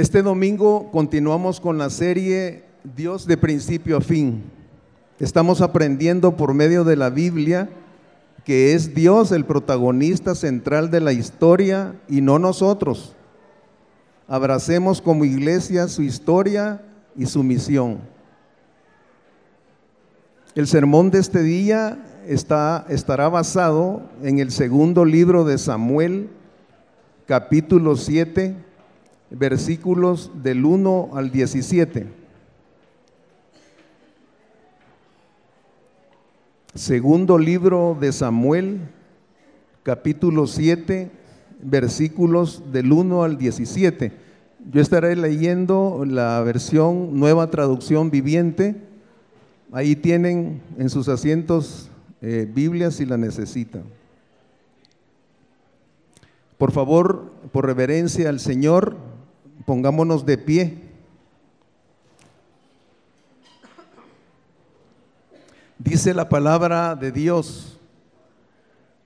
Este domingo continuamos con la serie Dios de principio a fin. Estamos aprendiendo por medio de la Biblia que es Dios el protagonista central de la historia y no nosotros. Abracemos como iglesia su historia y su misión. El sermón de este día está, estará basado en el segundo libro de Samuel, capítulo 7, versículos del 1 al 17. Segundo libro de Samuel, capítulo 7, versículos del 1 al 17. Yo estaré leyendo la versión nueva traducción viviente. Ahí tienen en sus asientos eh, Biblia si la necesitan. Por favor, por reverencia al Señor, pongámonos de pie. Dice la palabra de Dios.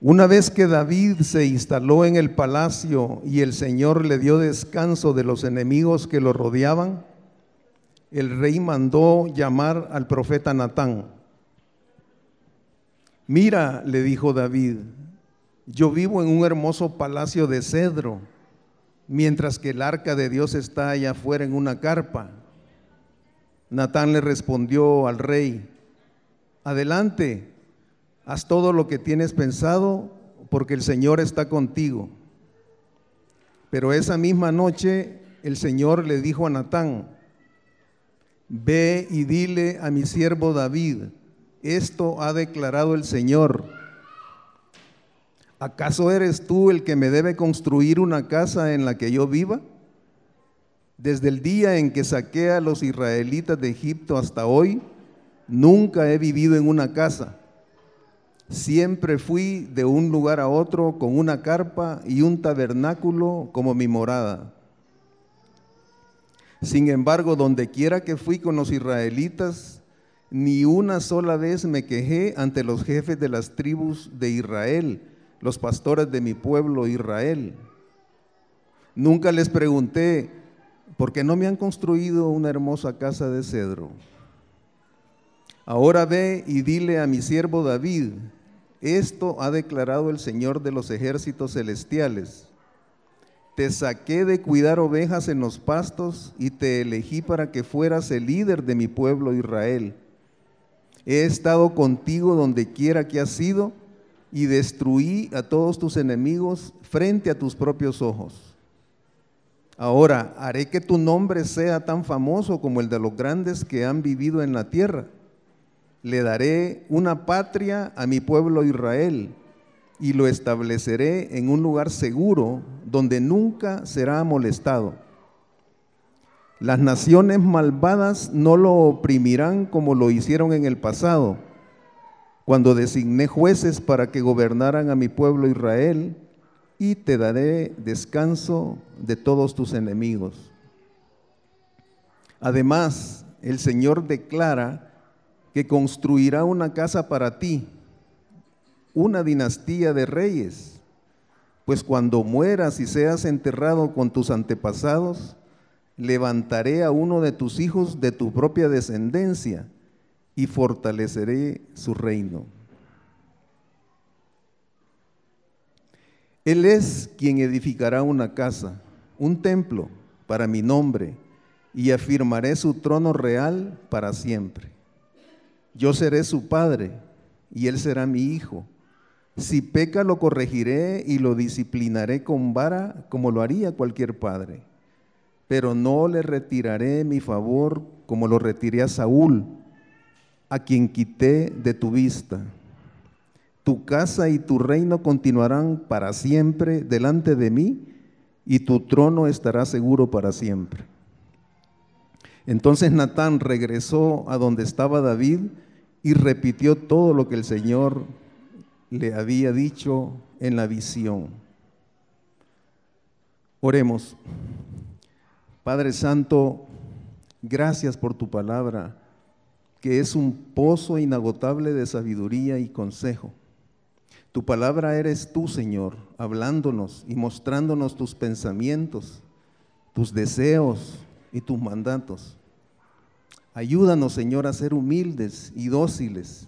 Una vez que David se instaló en el palacio y el Señor le dio descanso de los enemigos que lo rodeaban, el rey mandó llamar al profeta Natán. Mira, le dijo David, yo vivo en un hermoso palacio de cedro, mientras que el arca de Dios está allá afuera en una carpa. Natán le respondió al rey, adelante, haz todo lo que tienes pensado, porque el Señor está contigo. Pero esa misma noche el Señor le dijo a Natán, ve y dile a mi siervo David, esto ha declarado el Señor. ¿Acaso eres tú el que me debe construir una casa en la que yo viva? Desde el día en que saqué a los israelitas de Egipto hasta hoy, nunca he vivido en una casa. Siempre fui de un lugar a otro con una carpa y un tabernáculo como mi morada. Sin embargo, donde quiera que fui con los israelitas, ni una sola vez me quejé ante los jefes de las tribus de Israel, los pastores de mi pueblo Israel. Nunca les pregunté, ¿por qué no me han construido una hermosa casa de cedro? Ahora ve y dile a mi siervo David, esto ha declarado el Señor de los ejércitos celestiales. Te saqué de cuidar ovejas en los pastos y te elegí para que fueras el líder de mi pueblo Israel. He estado contigo donde quiera que has sido y destruí a todos tus enemigos frente a tus propios ojos. Ahora haré que tu nombre sea tan famoso como el de los grandes que han vivido en la tierra. Le daré una patria a mi pueblo Israel y lo estableceré en un lugar seguro donde nunca será molestado. Las naciones malvadas no lo oprimirán como lo hicieron en el pasado, cuando designé jueces para que gobernaran a mi pueblo Israel, y te daré descanso de todos tus enemigos. Además, el Señor declara que construirá una casa para ti, una dinastía de reyes, pues cuando mueras y seas enterrado con tus antepasados, levantaré a uno de tus hijos de tu propia descendencia y fortaleceré su reino. Él es quien edificará una casa, un templo para mi nombre, y afirmaré su trono real para siempre. Yo seré su padre, y él será mi hijo. Si peca, lo corregiré y lo disciplinaré con vara, como lo haría cualquier padre pero no le retiraré mi favor como lo retiré a Saúl, a quien quité de tu vista. Tu casa y tu reino continuarán para siempre delante de mí, y tu trono estará seguro para siempre. Entonces Natán regresó a donde estaba David y repitió todo lo que el Señor le había dicho en la visión. Oremos. Padre Santo, gracias por tu palabra, que es un pozo inagotable de sabiduría y consejo. Tu palabra eres tú, Señor, hablándonos y mostrándonos tus pensamientos, tus deseos y tus mandatos. Ayúdanos, Señor, a ser humildes y dóciles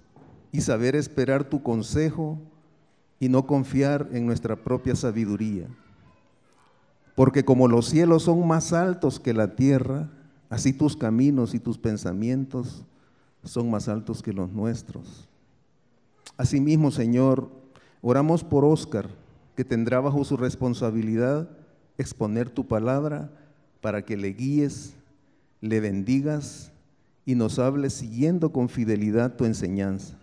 y saber esperar tu consejo y no confiar en nuestra propia sabiduría. Porque como los cielos son más altos que la tierra, así tus caminos y tus pensamientos son más altos que los nuestros. Asimismo, Señor, oramos por Oscar, que tendrá bajo su responsabilidad exponer tu palabra para que le guíes, le bendigas y nos hables siguiendo con fidelidad tu enseñanza.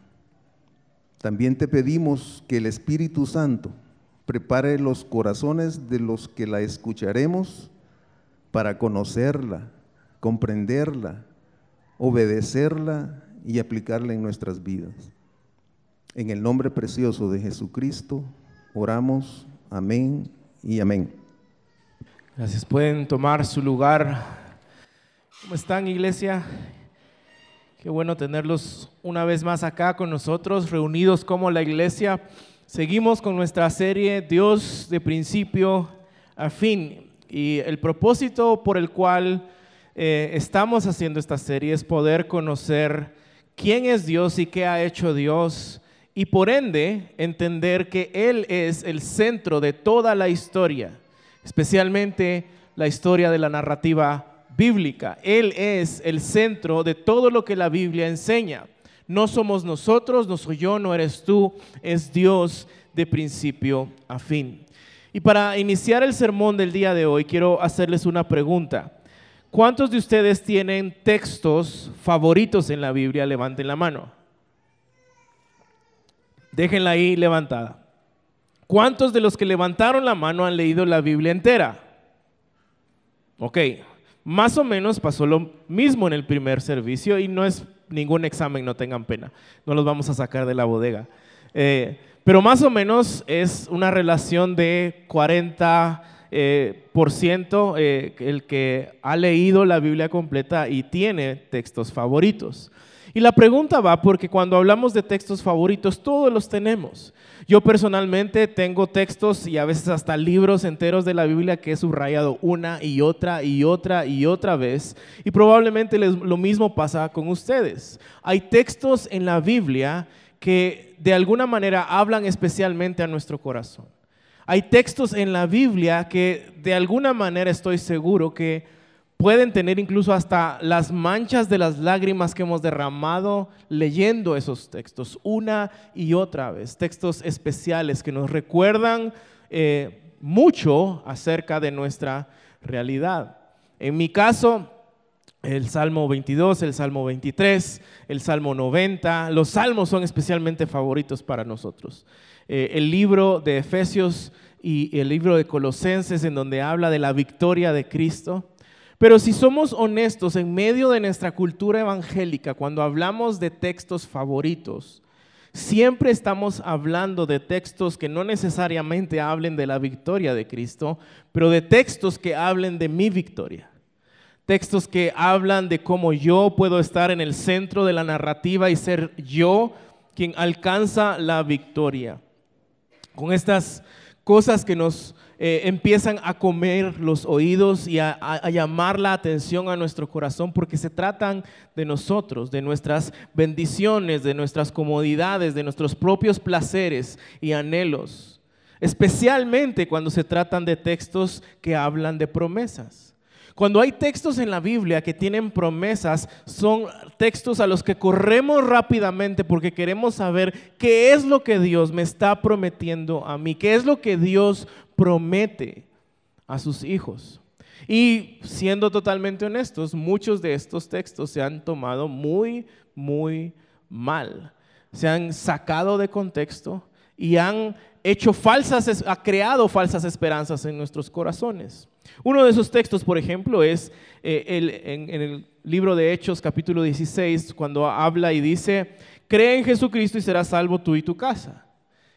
También te pedimos que el Espíritu Santo prepare los corazones de los que la escucharemos para conocerla, comprenderla, obedecerla y aplicarla en nuestras vidas. En el nombre precioso de Jesucristo, oramos. Amén y amén. Gracias. Pueden tomar su lugar. ¿Cómo están, iglesia? Qué bueno tenerlos una vez más acá con nosotros, reunidos como la iglesia. Seguimos con nuestra serie Dios de principio a fin. Y el propósito por el cual eh, estamos haciendo esta serie es poder conocer quién es Dios y qué ha hecho Dios. Y por ende entender que Él es el centro de toda la historia, especialmente la historia de la narrativa bíblica. Él es el centro de todo lo que la Biblia enseña. No somos nosotros, no soy yo, no eres tú, es Dios de principio a fin. Y para iniciar el sermón del día de hoy, quiero hacerles una pregunta. ¿Cuántos de ustedes tienen textos favoritos en la Biblia? Levanten la mano. Déjenla ahí levantada. ¿Cuántos de los que levantaron la mano han leído la Biblia entera? Ok, más o menos pasó lo mismo en el primer servicio y no es ningún examen, no tengan pena, no los vamos a sacar de la bodega. Eh, pero más o menos es una relación de 40 eh, por ciento eh, el que ha leído la Biblia completa y tiene textos favoritos. Y la pregunta va porque cuando hablamos de textos favoritos, todos los tenemos. Yo personalmente tengo textos y a veces hasta libros enteros de la Biblia que he subrayado una y otra y otra y otra vez. Y probablemente lo mismo pasa con ustedes. Hay textos en la Biblia que de alguna manera hablan especialmente a nuestro corazón. Hay textos en la Biblia que de alguna manera estoy seguro que pueden tener incluso hasta las manchas de las lágrimas que hemos derramado leyendo esos textos una y otra vez, textos especiales que nos recuerdan eh, mucho acerca de nuestra realidad. En mi caso, el Salmo 22, el Salmo 23, el Salmo 90, los salmos son especialmente favoritos para nosotros. Eh, el libro de Efesios y el libro de Colosenses en donde habla de la victoria de Cristo pero si somos honestos, en medio de nuestra cultura evangélica, cuando hablamos de textos favoritos, siempre estamos hablando de textos que no necesariamente hablen de la victoria de Cristo, pero de textos que hablen de mi victoria. Textos que hablan de cómo yo puedo estar en el centro de la narrativa y ser yo quien alcanza la victoria. Con estas cosas que nos eh, empiezan a comer los oídos y a, llamar la atención a nuestro corazón porque se tratan de nosotros, de nuestras bendiciones, de nuestras comodidades, de nuestros propios placeres y anhelos, especialmente cuando se tratan de textos que hablan de promesas. Cuando hay textos en la Biblia que tienen promesas, son textos a los que corremos rápidamente porque queremos saber qué es lo que Dios me está prometiendo a mí, qué es lo que Dios promete a sus hijos. Y siendo totalmente honestos, muchos de estos textos se han tomado muy, muy mal. Se han sacado de contexto y han hecho falsas, ha creado falsas esperanzas en nuestros corazones. Uno de esos textos, por ejemplo, es eh, en, en el libro de Hechos capítulo 16, cuando habla y dice, cree en Jesucristo y serás salvo tú y tu casa.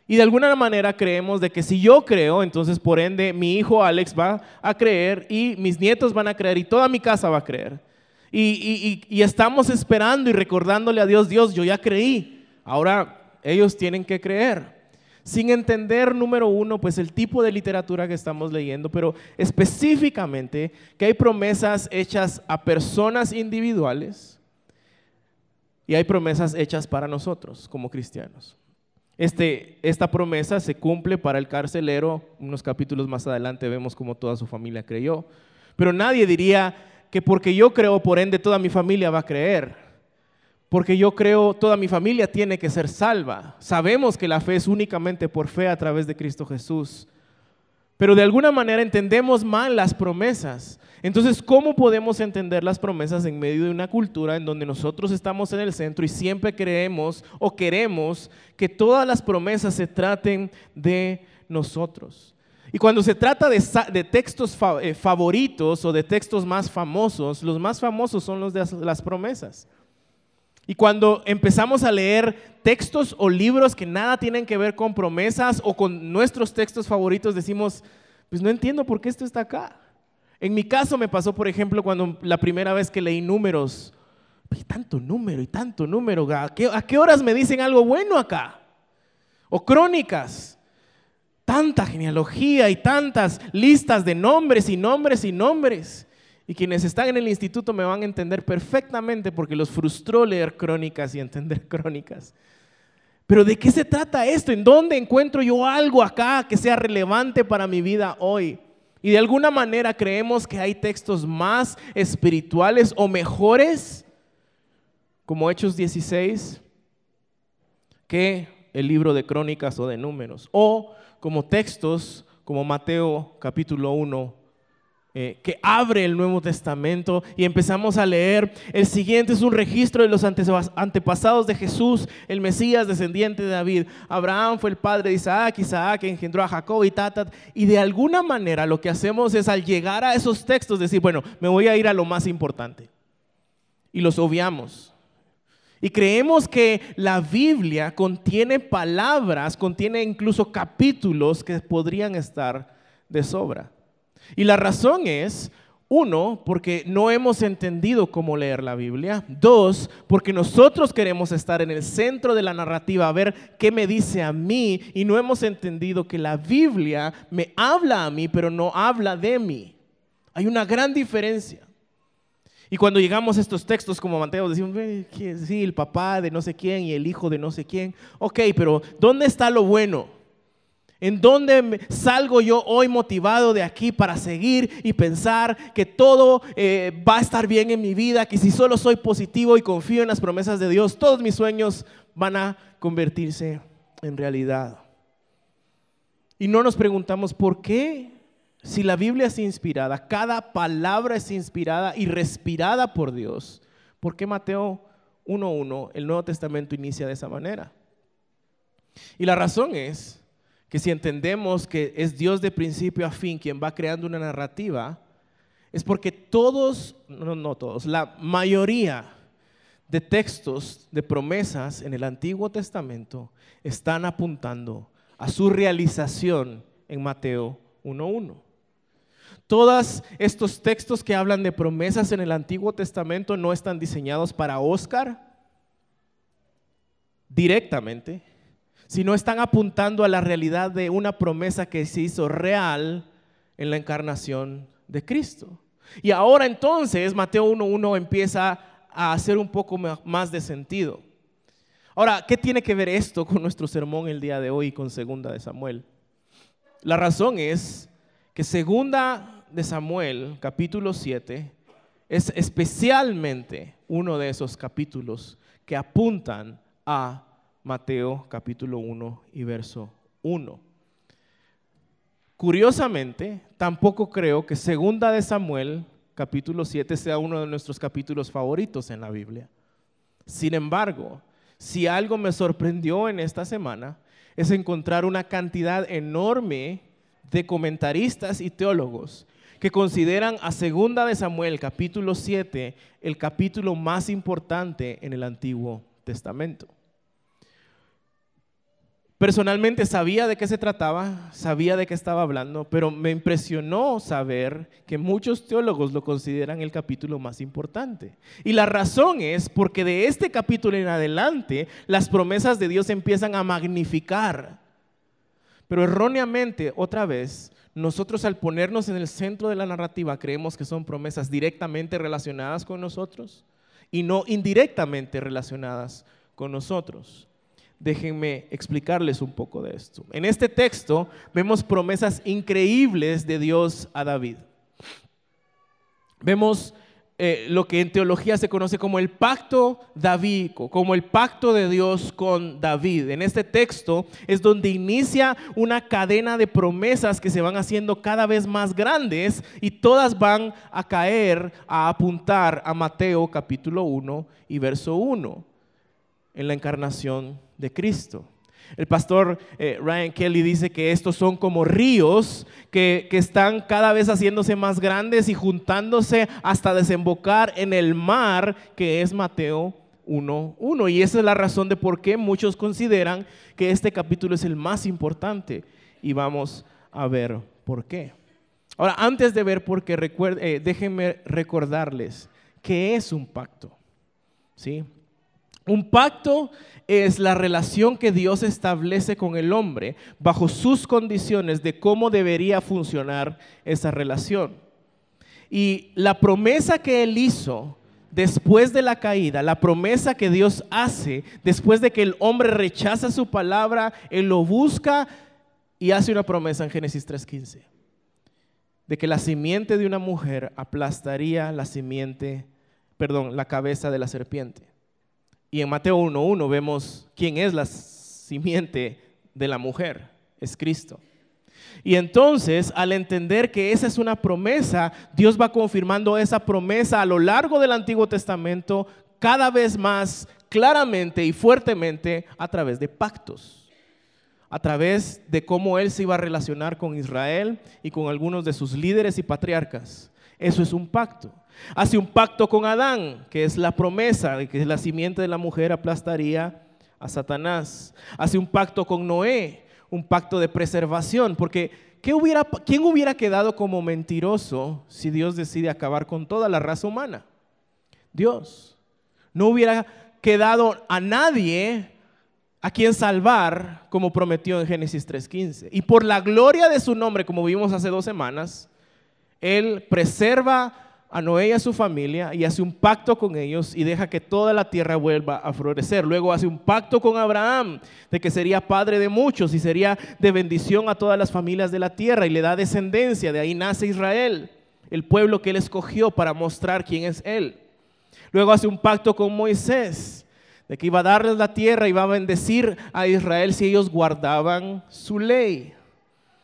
Y de alguna manera creemos de que si yo creo, entonces por ende mi hijo Alex va a creer y mis nietos van a creer y toda mi casa va a creer. Y, y, estamos esperando y recordándole a Dios, Dios, yo ya creí, ahora ellos tienen que creer. Sin entender, número uno, pues el tipo de literatura que estamos leyendo, pero específicamente que hay promesas hechas a personas individuales y hay promesas hechas para nosotros como cristianos. Este, esta promesa se cumple para el carcelero, unos capítulos más adelante vemos cómo toda su familia creyó, pero nadie diría que porque yo creo, por ende toda mi familia va a creer. Porque yo creo toda mi familia tiene que ser salva. Sabemos que la fe es únicamente por fe a través de Cristo Jesús. Pero de alguna manera entendemos mal las promesas. Entonces, ¿cómo podemos entender las promesas en medio de una cultura en donde nosotros estamos en el centro y siempre creemos o queremos que todas las promesas se traten de nosotros? Y cuando se trata de, textos eh, favoritos o de textos más famosos, los más famosos son los de las promesas. Y cuando empezamos a leer textos o libros que nada tienen que ver con promesas o con nuestros textos favoritos, decimos, pues no entiendo por qué esto está acá. En mi caso me pasó, por ejemplo, cuando la primera vez que leí números, tanto número y tanto número, ¿a qué, ¿a qué horas me dicen algo bueno acá? O crónicas, tanta genealogía y tantas listas de nombres y nombres y nombres. Y quienes están en el instituto me van a entender perfectamente porque los frustró leer crónicas y entender crónicas. Pero ¿de qué se trata esto? ¿En dónde encuentro yo algo acá que sea relevante para mi vida hoy? Y de alguna manera creemos que hay textos más espirituales o mejores, como Hechos 16, que el libro de crónicas o de números. O como textos como Mateo capítulo 1, eh, que abre el Nuevo Testamento y empezamos a leer. El siguiente es un registro de los antepasados de Jesús, el Mesías descendiente de David. Abraham fue el padre de Isaac, Isaac engendró a Jacob y Tatat. Y de alguna manera lo que hacemos es al llegar a esos textos decir, bueno, me voy a ir a lo más importante. Y los obviamos. Y creemos que la Biblia contiene palabras, contiene incluso capítulos que podrían estar de sobra. Y la razón es, uno, porque no hemos entendido cómo leer la Biblia. Dos, porque nosotros queremos estar en el centro de la narrativa, a ver qué me dice a mí y no hemos entendido que la Biblia me habla a mí, pero no habla de mí. Hay una gran diferencia. Y cuando llegamos a estos textos como Mateo, decimos, sí, el papá de no sé quién y el hijo de no sé quién. Ok, pero ¿dónde está lo bueno? ¿En dónde salgo yo hoy motivado de aquí para seguir y pensar que todo eh, va a estar bien en mi vida? Que si solo soy positivo y confío en las promesas de Dios, todos mis sueños van a convertirse en realidad. Y no nos preguntamos por qué, si la Biblia es inspirada, cada palabra es inspirada y respirada por Dios, ¿por qué Mateo 1.1, el Nuevo Testamento inicia de esa manera? Y la razón es que si entendemos que es Dios de principio a fin quien va creando una narrativa, es porque todos, no, no todos, la mayoría de textos, de promesas en el Antiguo Testamento están apuntando a su realización en Mateo 1.1. Todos estos textos que hablan de promesas en el Antiguo Testamento no están diseñados para Oscar directamente, sino están apuntando a la realidad de una promesa que se hizo real en la encarnación de Cristo. Y ahora entonces Mateo 1.1 empieza a hacer un poco más de sentido. Ahora, ¿qué tiene que ver esto con nuestro sermón el día de hoy con Segunda de Samuel? La razón es que Segunda de Samuel, capítulo 7, es especialmente uno de esos capítulos que apuntan a Mateo capítulo 1 y verso 1. Curiosamente, tampoco creo que segunda de Samuel capítulo 7 sea uno de nuestros capítulos favoritos en la Biblia. Sin embargo, si algo me sorprendió en esta semana es encontrar una cantidad enorme de comentaristas y teólogos que consideran a Segunda de Samuel capítulo 7 el capítulo más importante en el Antiguo Testamento. Personalmente sabía de qué se trataba, sabía de qué estaba hablando, pero me impresionó saber que muchos teólogos lo consideran el capítulo más importante. Y la razón es porque de este capítulo en adelante las promesas de Dios empiezan a magnificar Pero erróneamente, otra vez, nosotros al ponernos en el centro de la narrativa creemos que son promesas directamente relacionadas con nosotros y no indirectamente relacionadas con nosotros. Déjenme explicarles un poco de esto. En este texto vemos promesas increíbles de Dios a David. Vemos eh, lo que en teología se conoce como el pacto davídico, como el pacto de Dios con David. En este texto es donde inicia una cadena de promesas que se van haciendo cada vez más grandes y todas van a caer, a apuntar a Mateo capítulo 1 y verso 1, en la encarnación de Cristo. El pastor eh, Ryan Kelly dice que estos son como ríos que, que, están cada vez haciéndose más grandes y juntándose hasta desembocar en el mar que es Mateo 1.1. Y esa es la razón de por qué muchos consideran que este capítulo es el más importante. Y vamos a ver por qué. Ahora, antes de ver por qué, eh, déjenme recordarles que es un pacto. ¿Sí? Un pacto es la relación que Dios establece con el hombre bajo sus condiciones de cómo debería funcionar esa relación. Y la promesa que Él hizo después de la caída, la promesa que Dios hace después de que el hombre rechaza su palabra, Él lo busca y hace una promesa en Génesis 3.15, de que la simiente de una mujer aplastaría la simiente, perdón, la cabeza de la serpiente. Y en Mateo 1.1 vemos quién es la simiente de la mujer, es Cristo. Y entonces, al entender que esa es una promesa, Dios va confirmando esa promesa a lo largo del Antiguo Testamento cada vez más claramente y fuertemente a través de pactos, a través de cómo Él se iba a relacionar con Israel y con algunos de sus líderes y patriarcas. Eso es un pacto. Hace un pacto con Adán, que es la promesa de que la simiente de la mujer aplastaría a Satanás. Hace un pacto con Noé, un pacto de preservación, porque ¿quién hubiera quedado como mentiroso si Dios decide acabar con toda la raza humana? Dios. No hubiera quedado a nadie a quien salvar como prometió en Génesis 3.15. Y por la gloria de su nombre, como vimos hace dos semanas, Él preserva a Noé y a su familia y hace un pacto con ellos y deja que toda la tierra vuelva a florecer. Luego hace un pacto con Abraham de que sería padre de muchos y sería de bendición a todas las familias de la tierra y le da descendencia. De ahí nace Israel, el pueblo que él escogió para mostrar quién es él. Luego hace un pacto con Moisés de que iba a darles la tierra y iba a bendecir a Israel si ellos guardaban su ley.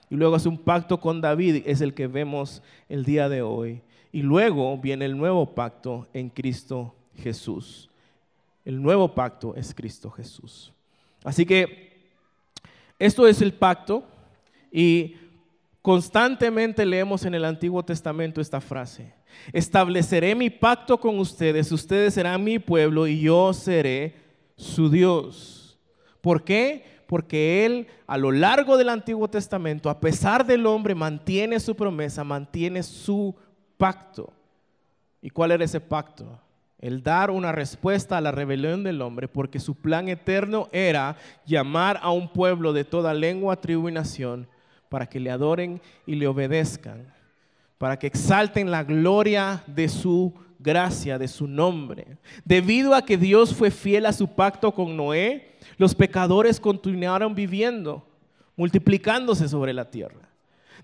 Y luego hace un pacto con David, es el que vemos el día de hoy y luego viene el nuevo pacto en Cristo Jesús. El nuevo pacto es Cristo Jesús. Así que esto es el pacto y constantemente leemos en el Antiguo Testamento esta frase. Estableceré mi pacto con ustedes, ustedes serán mi pueblo y yo seré su Dios. ¿Por qué? Porque Él a lo largo del Antiguo Testamento, a pesar del hombre, mantiene su promesa, mantiene su pacto. ¿Y cuál era ese pacto? El dar una respuesta a la rebelión del hombre, porque su plan eterno era llamar a un pueblo de toda lengua, tribu y nación para que le adoren y le obedezcan, para que exalten la gloria de su gracia, de su nombre. Debido a que Dios fue fiel a su pacto con Noé, los pecadores continuaron viviendo, multiplicándose sobre la tierra.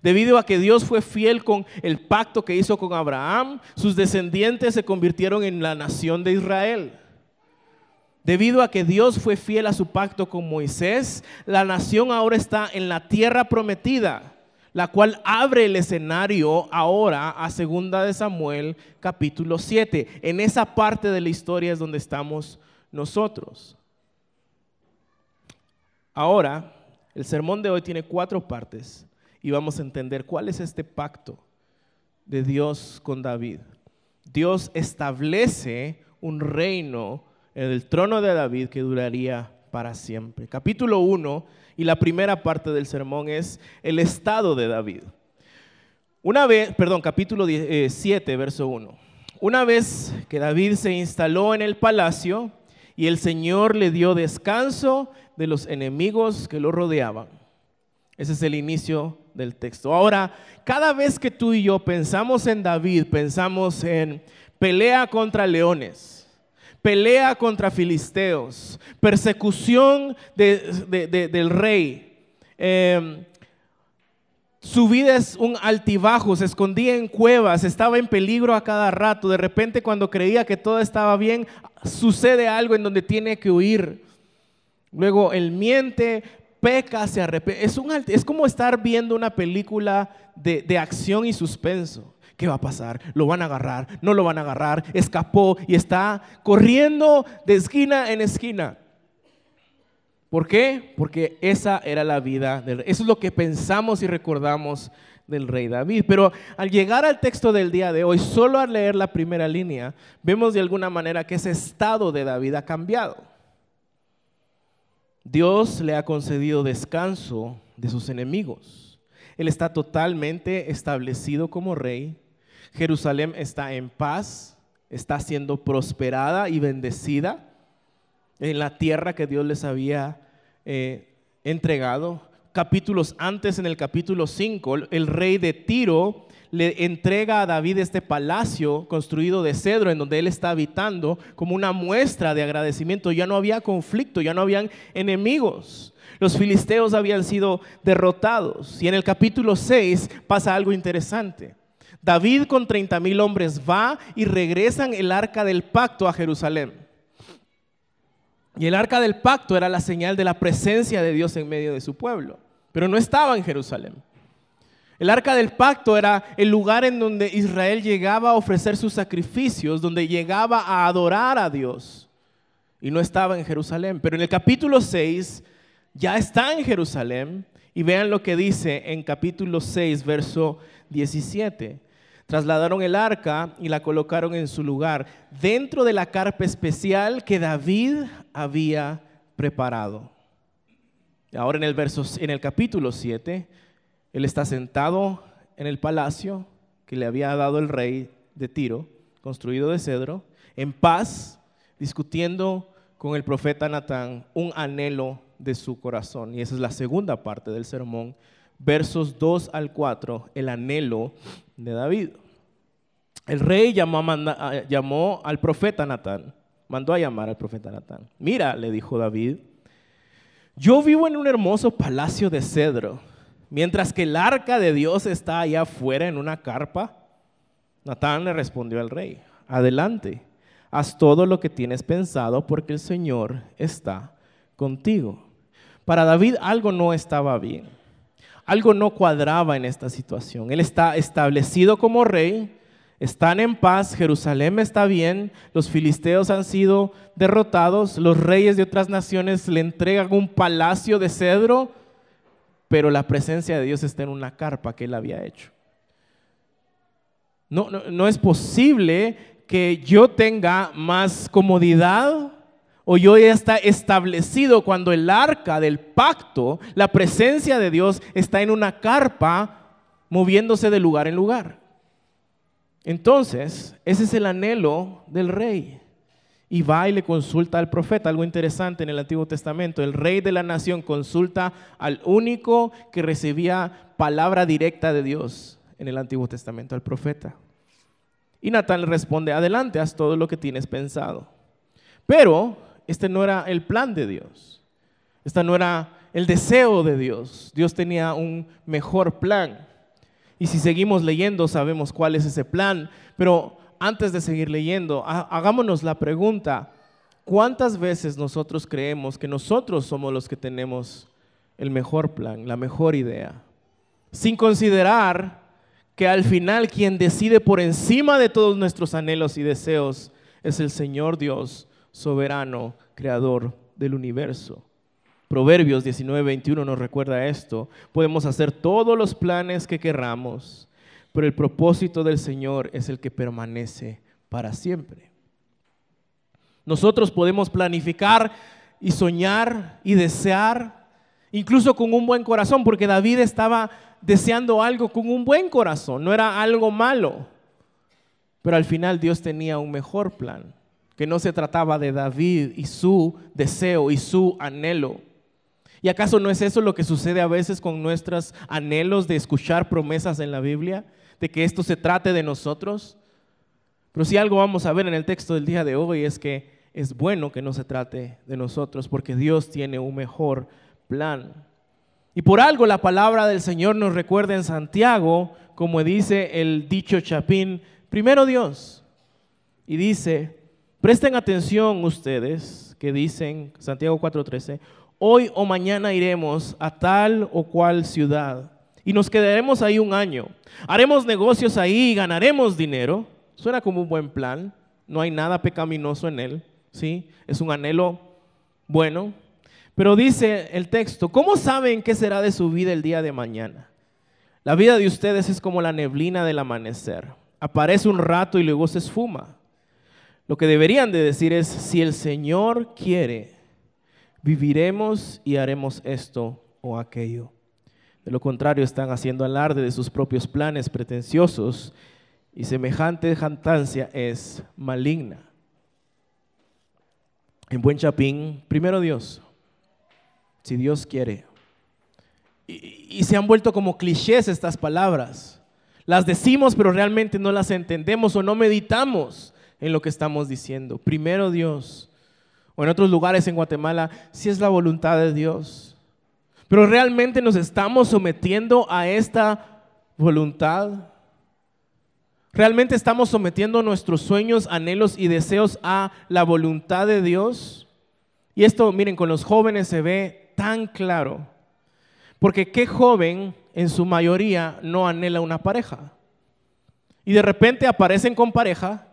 Debido a que Dios fue fiel con el pacto que hizo con Abraham, sus descendientes se convirtieron en la nación de Israel. Debido a que Dios fue fiel a su pacto con Moisés, la nación ahora está en la tierra prometida, la cual abre el escenario ahora a segunda de Samuel capítulo 7. En esa parte de la historia es donde estamos nosotros. Ahora, el sermón de hoy tiene cuatro partes y vamos a entender cuál es este pacto de Dios con David. Dios establece un reino en el trono de David que duraría para siempre. Capítulo 1 y la primera parte del sermón es el estado de David. Una vez, perdón, capítulo 7, eh, verso 1. Una vez que David se instaló en el palacio y el Señor le dio descanso de los enemigos que lo rodeaban. Ese es el inicio del texto. Ahora, cada vez que tú y yo pensamos en David, pensamos en pelea contra leones, pelea contra filisteos, persecución del rey. Em, su vida es un altibajo, se escondía en cuevas, estaba en peligro a cada rato. De repente cuando creía que todo estaba bien, sucede algo en donde tiene que huir. Luego él miente, peca, se arrepiente. Es, un, es como estar viendo una película de, de acción y suspenso. ¿Qué va a pasar? ¿Lo van a agarrar? ¿No lo van a agarrar? Escapó y está corriendo de esquina en esquina. ¿Por qué? Porque esa era la vida del rey. Eso es lo que pensamos y recordamos del rey David. Pero al llegar al texto del día de hoy, solo al leer la primera línea, vemos de alguna manera que ese estado de David ha cambiado. Dios le ha concedido descanso de sus enemigos. Él está totalmente establecido como rey. Jerusalén está en paz, está siendo prosperada y bendecida en la tierra que Dios les había eh, entregado. Capítulos antes, en el capítulo 5, el rey de Tiro le entrega a David este palacio construido de cedro en donde él está habitando como una muestra de agradecimiento. Ya no había conflicto, ya no habían enemigos. Los filisteos habían sido derrotados. Y en el capítulo 6 pasa algo interesante. David con 30 mil hombres va y regresan el arca del pacto a Jerusalén. Y el arca del pacto era la señal de la presencia de Dios en medio de su pueblo, pero no estaba en Jerusalén. El arca del pacto era el lugar en donde Israel llegaba a ofrecer sus sacrificios, donde llegaba a adorar a Dios. Y no estaba en Jerusalén. Pero en el capítulo 6 ya está en Jerusalén. Y vean lo que dice en capítulo 6, verso 17. Trasladaron el arca y la colocaron en su lugar, dentro de la carpa especial que David había preparado. Ahora en el, en el capítulo 7 él está sentado en el palacio que le había dado el rey de Tiro, construido de cedro, en paz, discutiendo con el profeta Natán un anhelo de su corazón. Y esa es la segunda parte del sermón, versos 2 al 4, el anhelo de David. El rey llamó, llamó al profeta Natán, mandó a llamar al profeta Natán. Mira, le dijo David, yo vivo en un hermoso palacio de cedro Mientras que el arca de Dios está allá afuera en una carpa, Natán le respondió al rey, adelante, haz todo lo que tienes pensado porque el Señor está contigo. Para David algo no estaba bien, algo no cuadraba en esta situación. Él está establecido como rey, están en paz, Jerusalén está bien, los filisteos han sido derrotados, los reyes de otras naciones le entregan un palacio de cedro pero la presencia de Dios está en una carpa que él había hecho. No, no, es posible que yo tenga más comodidad o yo ya está establecido cuando el arca del pacto, la presencia de Dios está en una carpa moviéndose de lugar en lugar. Entonces, ese es el anhelo del rey y va y le consulta al profeta. Algo interesante en el Antiguo Testamento. El rey de la nación consulta al único que recibía palabra directa de Dios en el Antiguo Testamento, al profeta. Y Natán le responde, adelante, haz todo lo que tienes pensado. Pero este no era el plan de Dios. Este no era el deseo de Dios. Dios tenía un mejor plan. Y si seguimos leyendo sabemos cuál es ese plan. Pero antes de seguir leyendo, hagámonos la pregunta, ¿cuántas veces nosotros creemos que nosotros somos los que tenemos el mejor plan, la mejor idea? Sin considerar que al final quien decide por encima de todos nuestros anhelos y deseos es el Señor Dios, soberano, creador del universo. Proverbios 19:21 nos recuerda esto. Podemos hacer todos los planes que querramos, pero el propósito del Señor es el que permanece para siempre. Nosotros podemos planificar y soñar y desear, incluso con un buen corazón, porque David estaba deseando algo con un buen corazón, no era algo malo. Pero al final Dios tenía un mejor plan, que no se trataba de David y su deseo y su anhelo. ¿Y acaso no es eso lo que sucede a veces con nuestros anhelos de escuchar promesas en la Biblia? De que esto se trate de nosotros. Pero si algo vamos a ver en el texto del día de hoy es que es bueno que no se trate de nosotros porque Dios tiene un mejor plan. Y por algo la palabra del Señor nos recuerda en Santiago, como dice el dicho chapín, primero Dios. Y dice, presten atención ustedes que dicen, Santiago 4:13, hoy o mañana iremos a tal o cual ciudad y nos quedaremos ahí un año. Haremos negocios ahí y ganaremos dinero. Suena como un buen plan, no hay nada pecaminoso en él, ¿sí? Es un anhelo bueno. Pero dice el texto, ¿cómo saben qué será de su vida el día de mañana? La vida de ustedes es como la neblina del amanecer. Aparece un rato y luego se esfuma. Lo que deberían de decir es, si el Señor quiere, viviremos y haremos esto o aquello. De lo contrario, están haciendo alarde de sus propios planes pretenciosos y semejante jactancia es maligna. En buen chapín, primero Dios, si Dios quiere. Y, se han vuelto como clichés estas palabras. Las decimos, pero realmente no las entendemos o no meditamos en lo que estamos diciendo. Primero Dios. O en otros lugares en Guatemala, si es la voluntad de Dios. Pero realmente nos estamos sometiendo a esta voluntad. ¿Realmente estamos sometiendo nuestros sueños, anhelos y deseos a la voluntad de Dios? Y esto, miren, con los jóvenes se ve tan claro. Porque qué joven en su mayoría no anhela una pareja. Y de repente aparecen con pareja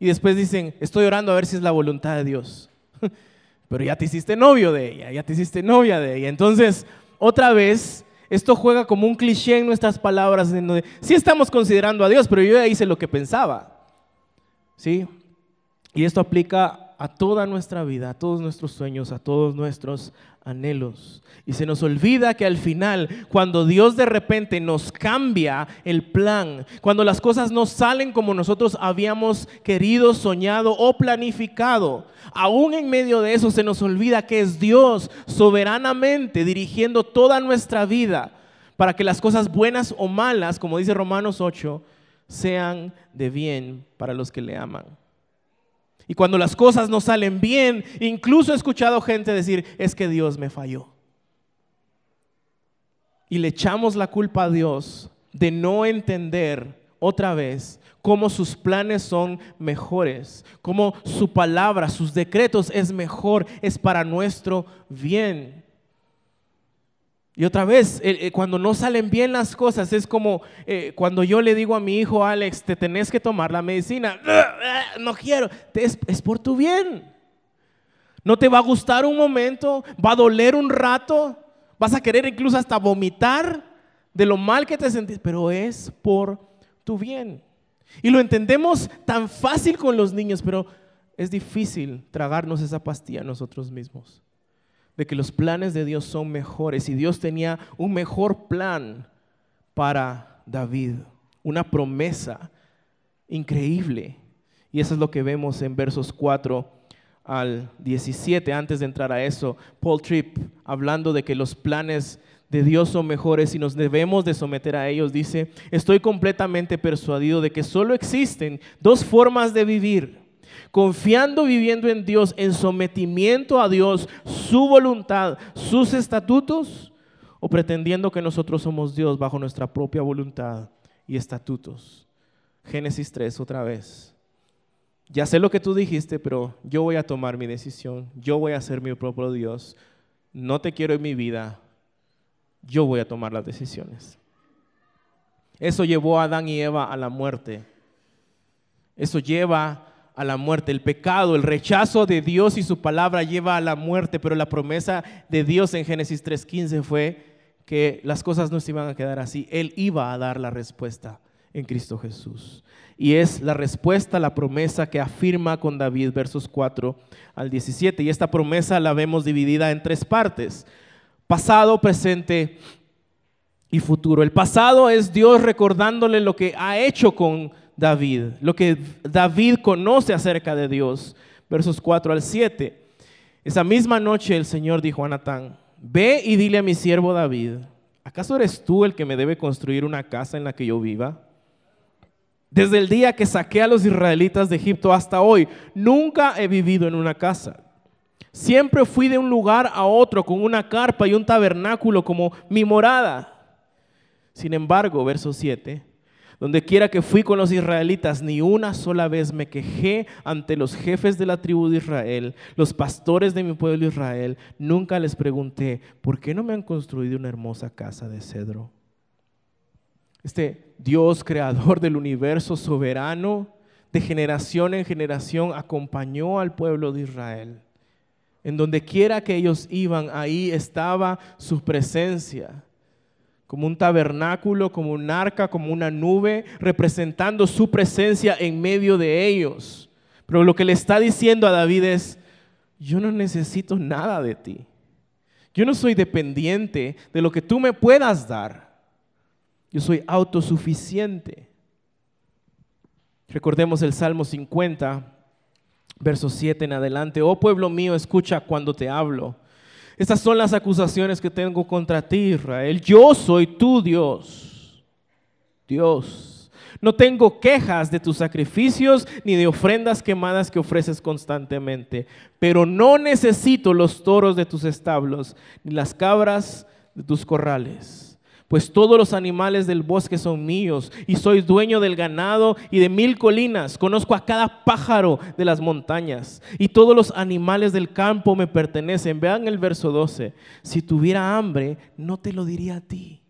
y después dicen, estoy orando a ver si es la voluntad de Dios. Pero ya te hiciste novio de ella, ya te hiciste novia de ella. Entonces, otra vez, esto juega como un cliché en nuestras palabras. En sí estamos considerando a Dios, pero yo ya hice lo que pensaba. ¿Sí? Y esto aplica a toda nuestra vida, a todos nuestros sueños, a todos nuestros anhelos. Y se nos olvida que al final, cuando Dios de repente nos cambia el plan, cuando las cosas no salen como nosotros habíamos querido, soñado o planificado, aún en medio de eso se nos olvida que es Dios soberanamente dirigiendo toda nuestra vida para que las cosas buenas o malas, como dice Romanos 8, sean de bien para los que le aman. Y cuando las cosas no salen bien, incluso he escuchado gente decir, es que Dios me falló. Y le echamos la culpa a Dios de no entender otra vez cómo sus planes son mejores, cómo su palabra, sus decretos es mejor, es para nuestro bien. Y otra vez, eh, eh, cuando no salen bien las cosas, es como eh, cuando yo le digo a mi hijo Alex, te tenés que tomar la medicina. No quiero, es, es por tu bien. No te va a gustar un momento, va a doler un rato, vas a querer incluso hasta vomitar de lo mal que te sentís, pero es por tu bien. Y lo entendemos tan fácil con los niños, pero es difícil tragarnos esa pastilla nosotros mismos de que los planes de Dios son mejores y Dios tenía un mejor plan para David, una promesa increíble. Y eso es lo que vemos en versos 4 al 17. Antes de entrar a eso, Paul Tripp, hablando de que los planes de Dios son mejores y nos debemos de someter a ellos, dice, estoy completamente persuadido de que solo existen dos formas de vivir confiando, viviendo en Dios, en sometimiento a Dios, su voluntad, sus estatutos, o pretendiendo que nosotros somos Dios bajo nuestra propia voluntad y estatutos. Génesis 3 otra vez. Ya sé lo que tú dijiste, pero yo voy a tomar mi decisión, yo voy a ser mi propio Dios, no te quiero en mi vida, yo voy a tomar las decisiones. Eso llevó a Adán y Eva a la muerte. Eso lleva a la muerte. El pecado, el rechazo de Dios y su palabra lleva a la muerte, pero la promesa de Dios en Génesis 3.15 fue que las cosas no se iban a quedar así. Él iba a dar la respuesta en Cristo Jesús. Y es la respuesta, la promesa que afirma con David, versos 4 al 17. Y esta promesa la vemos dividida en tres partes. Pasado, presente y futuro. El pasado es Dios recordándole lo que ha hecho con David, lo que David conoce acerca de Dios. Versos 4 al 7. Esa misma noche el Señor dijo a Natán, ve y dile a mi siervo David, ¿acaso eres tú el que me debe construir una casa en la que yo viva? Desde el día que saqué a los israelitas de Egipto hasta hoy, nunca he vivido en una casa. Siempre fui de un lugar a otro con una carpa y un tabernáculo como mi morada. Sin embargo, verso 7, donde quiera que fui con los israelitas, ni una sola vez me quejé ante los jefes de la tribu de Israel, los pastores de mi pueblo Israel. Nunca les pregunté, ¿por qué no me han construido una hermosa casa de cedro? Este Dios creador del universo soberano, de generación en generación, acompañó al pueblo de Israel. En donde quiera que ellos iban, ahí estaba su presencia como un tabernáculo, como un arca, como una nube, representando su presencia en medio de ellos. Pero lo que le está diciendo a David es, yo no necesito nada de ti. Yo no soy dependiente de lo que tú me puedas dar. Yo soy autosuficiente. Recordemos el Salmo 50, verso 7 en adelante. Oh pueblo mío, escucha cuando te hablo estas son las acusaciones que tengo contra ti, Israel. Yo soy tu Dios. Dios. No tengo quejas de tus sacrificios ni de ofrendas quemadas que ofreces constantemente, pero no necesito los toros de tus establos ni las cabras de tus corrales pues todos los animales del bosque son míos y soy dueño del ganado y de mil colinas. Conozco a cada pájaro de las montañas y todos los animales del campo me pertenecen. Vean el verso 12. Si tuviera hambre, no te lo diría a ti.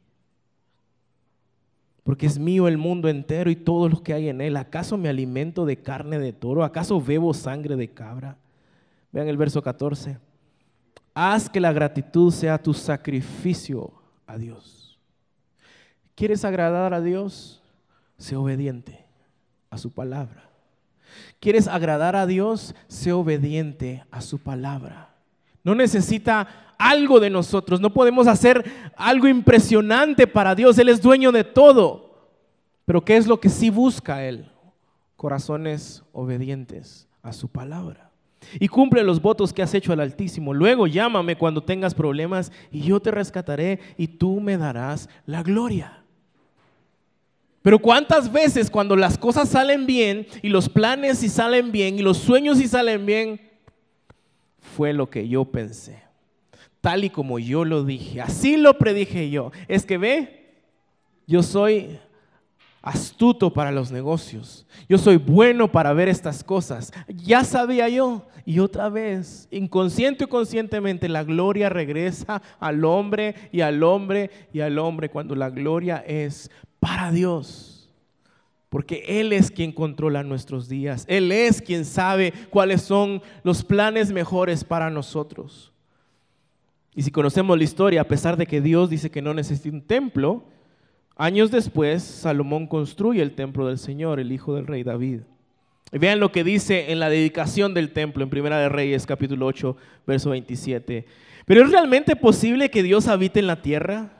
Porque es mío el mundo entero y todo lo que hay en él. ¿Acaso me alimento de carne de toro? ¿Acaso bebo sangre de cabra? Vean el verso 14. Haz que la gratitud sea tu sacrificio a Dios. ¿Quieres agradar a Dios? Sé obediente a su palabra. ¿Quieres agradar a Dios? Sé obediente a su palabra. No necesita algo de nosotros. No podemos hacer algo impresionante para Dios. Él es dueño de todo. Pero ¿qué es lo que sí busca Él? Corazones obedientes a su palabra. Y cumple los votos que has hecho al Altísimo. Luego llámame cuando tengas problemas y yo te rescataré y tú me darás la gloria. Pero cuántas veces cuando las cosas salen bien y los planes si salen bien y los sueños si salen bien, fue lo que yo pensé. Tal y como yo lo dije, así lo predije yo. Es que ve, yo soy astuto para los negocios. Yo soy bueno para ver estas cosas. Ya sabía yo. Y otra vez, inconsciente y conscientemente, la gloria regresa al hombre y al hombre y al hombre cuando la gloria es para Dios. Porque Él es quien controla nuestros días. Él es quien sabe cuáles son los planes mejores para nosotros. Y si conocemos la historia, a pesar de que Dios dice que no necesita un templo, años después Salomón construye el templo del Señor, el hijo del rey David. Y vean lo que dice en la dedicación del templo en Primera de Reyes, capítulo 8, verso 27. Pero ¿es realmente posible que Dios habite en la tierra?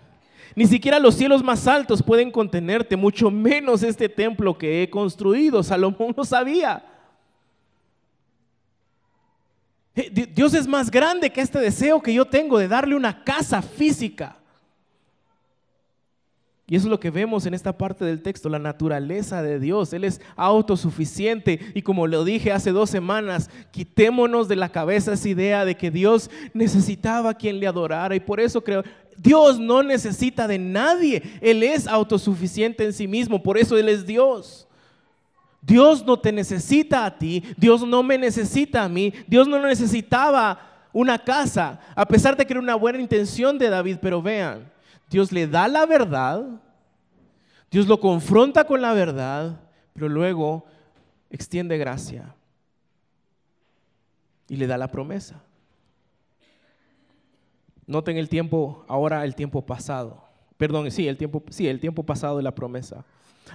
Ni siquiera los cielos más altos pueden contenerte, mucho menos este templo que he construido. Salomón lo sabía. Eh, Dios es más grande que este deseo que yo tengo de darle una casa física. Y eso es lo que vemos en esta parte del texto, la naturaleza de Dios. Él es autosuficiente. Y como lo dije hace dos semanas, quitémonos de la cabeza esa idea de que Dios necesitaba a quien le adorara. Y por eso creo, Dios no necesita de nadie. Él es autosuficiente en sí mismo. Por eso Él es Dios. Dios no te necesita a ti. Dios no me necesita a mí. Dios no necesitaba una casa. A pesar de que era una buena intención de David. Pero vean, Dios le da la verdad. Dios lo confronta con la verdad. Pero luego extiende gracia. Y le da la promesa. Noten el tiempo, ahora el tiempo pasado. Perdón, sí, el tiempo, sí, el tiempo pasado de la promesa.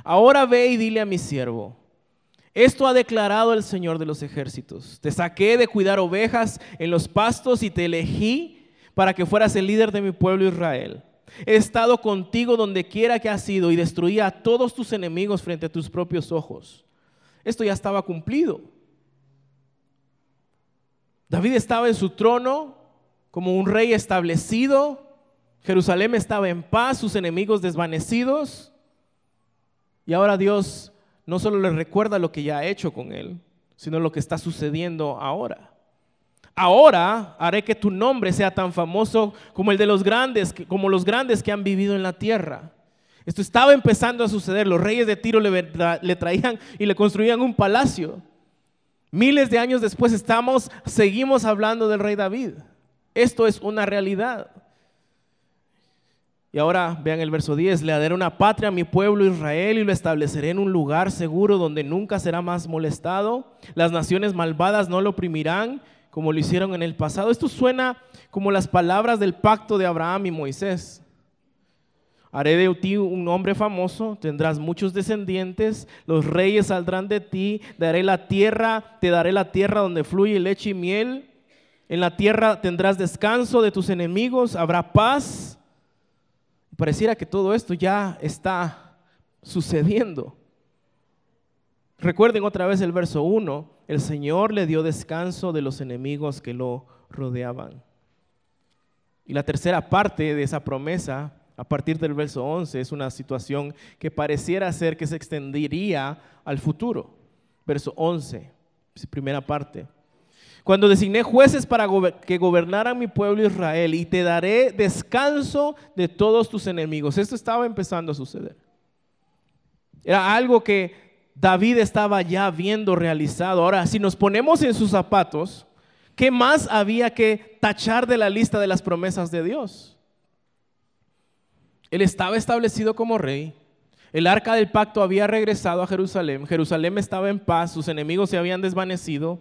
Ahora ve y dile a mi siervo, esto ha declarado el Señor de los ejércitos. Te saqué de cuidar ovejas en los pastos y te elegí para que fueras el líder de mi pueblo Israel. He estado contigo donde quiera que has ido y destruía a todos tus enemigos frente a tus propios ojos. Esto ya estaba cumplido. David estaba en su trono, como un rey establecido. Jerusalén estaba en paz, sus enemigos desvanecidos. Y ahora Dios no solo le recuerda lo que ya ha hecho con él, sino lo que está sucediendo ahora. Ahora haré que tu nombre sea tan famoso como el de los grandes, como los grandes que han vivido en la tierra. Esto estaba empezando a suceder. Los reyes de Tiro le, traían y le construían un palacio. Miles de años después estamos, seguimos hablando del rey David. Esto es una realidad. Y ahora vean el verso 10, le daré una patria a mi pueblo Israel y lo estableceré en un lugar seguro donde nunca será más molestado. Las naciones malvadas no lo oprimirán como lo hicieron en el pasado. Esto suena como las palabras del pacto de Abraham y Moisés. Haré de ti un hombre famoso, tendrás muchos descendientes, los reyes saldrán de ti, daré la tierra, te daré la tierra donde fluye leche y miel. En la tierra tendrás descanso de tus enemigos, habrá paz. Pareciera que todo esto ya está sucediendo. Recuerden otra vez el verso 1, el Señor le dio descanso de los enemigos que lo rodeaban. Y la tercera parte de esa promesa a partir del verso 11 es una situación que pareciera ser que se extendería al futuro. Verso 11, primera parte. Cuando designé jueces para que gobernaran mi pueblo Israel y te daré descanso de todos tus enemigos. Esto estaba empezando a suceder. Era algo que David estaba ya viendo realizado. Ahora, si nos ponemos en sus zapatos, ¿qué más había que tachar de la lista de las promesas de Dios? Él estaba establecido como rey. El arca del pacto había regresado a Jerusalén. Jerusalén estaba en paz, sus enemigos se habían desvanecido.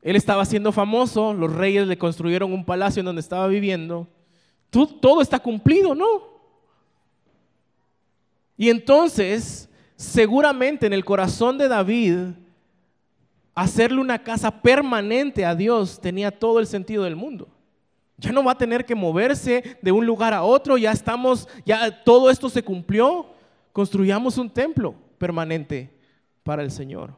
Él estaba siendo famoso, los reyes le construyeron un palacio en donde estaba viviendo. Todo está cumplido, ¿no? Y entonces, seguramente en el corazón de David, hacerle una casa permanente a Dios tenía todo el sentido del mundo. Ya no va a tener que moverse de un lugar a otro, ya estamos, ya todo esto se cumplió. Construyamos un templo permanente para el Señor.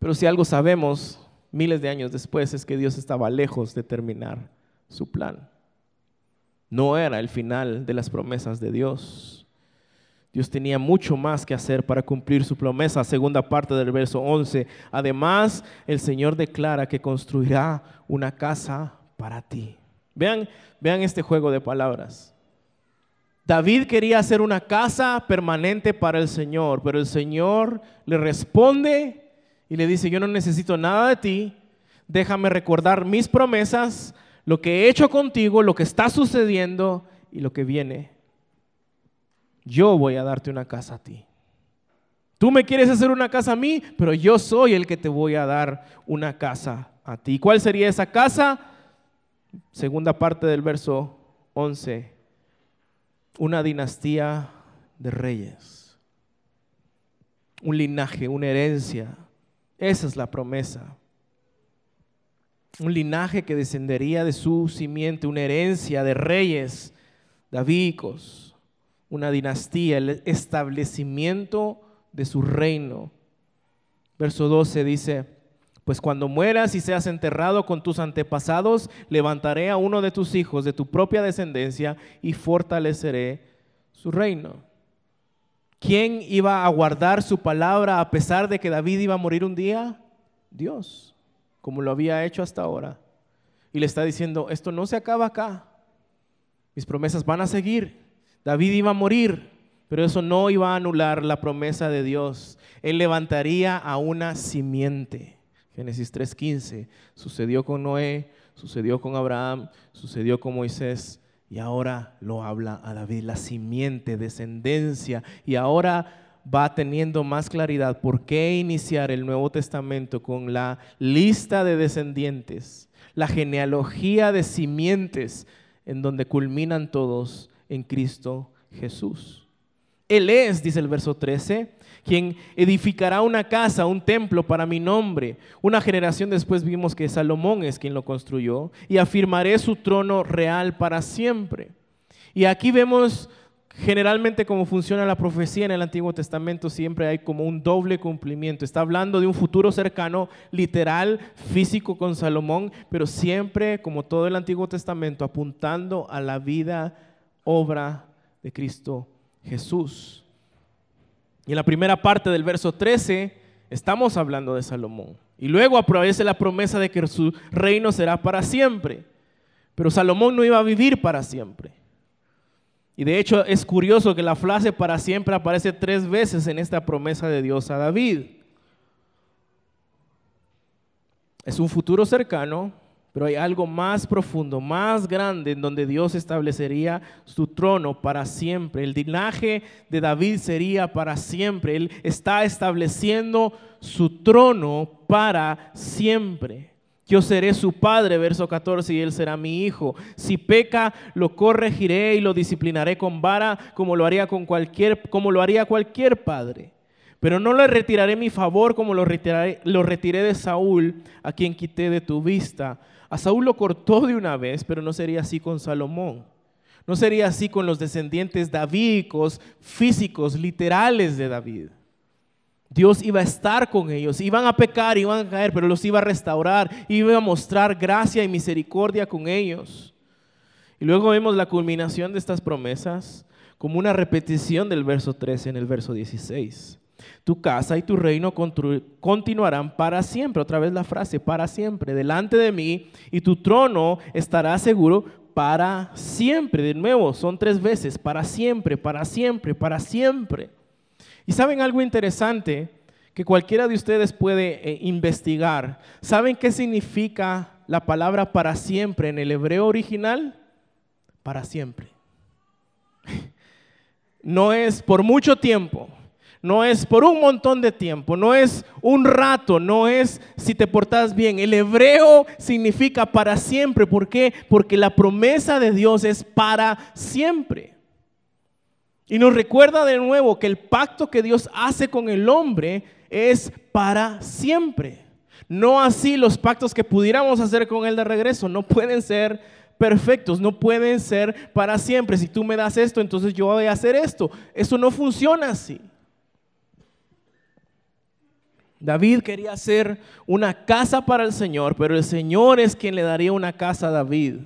Pero si algo sabemos miles de años después es que Dios estaba lejos de terminar su plan. No era el final de las promesas de Dios. Dios tenía mucho más que hacer para cumplir su promesa. Segunda parte del verso 11. Además, el Señor declara que construirá una casa para ti. Vean, vean este juego de palabras. David quería hacer una casa permanente para el Señor, pero el Señor le responde y le dice, yo no necesito nada de ti, déjame recordar mis promesas, lo que he hecho contigo, lo que está sucediendo y lo que viene. Yo voy a darte una casa a ti. Tú me quieres hacer una casa a mí, pero yo soy el que te voy a dar una casa a ti. ¿Cuál sería esa casa? segunda parte del verso 11, una dinastía de reyes, un linaje, una herencia. Esa es la promesa. Un linaje que descendería de su simiente, una herencia de reyes davídicos, una dinastía, el establecimiento de su reino. Verso 12 dice, pues cuando mueras y seas enterrado con tus antepasados, levantaré a uno de tus hijos de tu propia descendencia y fortaleceré su reino. ¿Quién iba a guardar su palabra a pesar de que David iba a morir un día? Dios, como lo había hecho hasta ahora. Y le está diciendo, esto no se acaba acá. Mis promesas van a seguir. David iba a morir, pero eso no iba a anular la promesa de Dios. Él levantaría a una simiente. Génesis 3:15. Sucedió con Noé, sucedió con Abraham, sucedió con Moisés y ahora lo habla a David, la simiente, descendencia. Y ahora va teniendo más claridad por qué iniciar el Nuevo Testamento con la lista de descendientes, la genealogía de simientes en donde culminan todos en Cristo Jesús. Él es, dice el verso 13, quien edificará una casa, un templo para mi nombre. Una generación después vimos que Salomón es quien lo construyó y afirmaré su trono real para siempre. Y aquí vemos Generalmente como funciona la profecía en el Antiguo Testamento siempre hay como un doble cumplimiento. Está hablando de un futuro cercano, literal, físico con Salomón, pero siempre, como todo el Antiguo Testamento, apuntando a la vida, obra de Cristo Jesús. Y en la primera parte del verso 13 estamos hablando de Salomón. Y luego aparece la promesa de que su reino será para siempre. Pero Salomón no iba a vivir para siempre. Y de hecho es curioso que la frase para siempre aparece tres veces en esta promesa de Dios a David. Es un futuro cercano, pero hay algo más profundo, más grande, en donde Dios establecería su trono para siempre. El linaje de David sería para siempre. Él está estableciendo su trono para siempre. Yo seré su padre, verso 14, y él será mi hijo. Si peca, lo corregiré y lo disciplinaré con vara, como lo haría con cualquier, como lo haría cualquier padre. Pero no le retiraré mi favor como lo, lo retiré de Saúl, a quien quité de tu vista. A Saúl lo cortó de una vez, pero no sería así con Salomón. No sería así con los descendientes davídicos, físicos, literales de David. Dios iba a estar con ellos, iban a pecar, iban a caer, pero los iba a restaurar, iba a mostrar gracia y misericordia con ellos. Y luego vemos la culminación de estas promesas como una repetición del verso 13 en el verso 16. Tu casa y tu reino continuarán para siempre. Otra vez la frase, para siempre, delante de mí, y tu trono estará seguro para siempre. De nuevo, son tres veces, para siempre, para siempre, para siempre. Y saben algo interesante que cualquiera de ustedes puede eh, investigar. ¿Saben qué significa la palabra para siempre en el hebreo original? Para siempre. No es por mucho tiempo, no es por un montón de tiempo, no es un rato, no es si te portas bien. El hebreo significa para siempre. ¿Por qué? Porque la promesa de Dios es para siempre. Y nos recuerda de nuevo que el pacto que Dios hace con el hombre es para siempre. No así los pactos que pudiéramos hacer con Él de regreso. No pueden ser perfectos, no pueden ser para siempre. Si tú me das esto, entonces yo voy a hacer esto. Eso no funciona así. David quería hacer una casa para el Señor, pero el Señor es quien le daría una casa a David.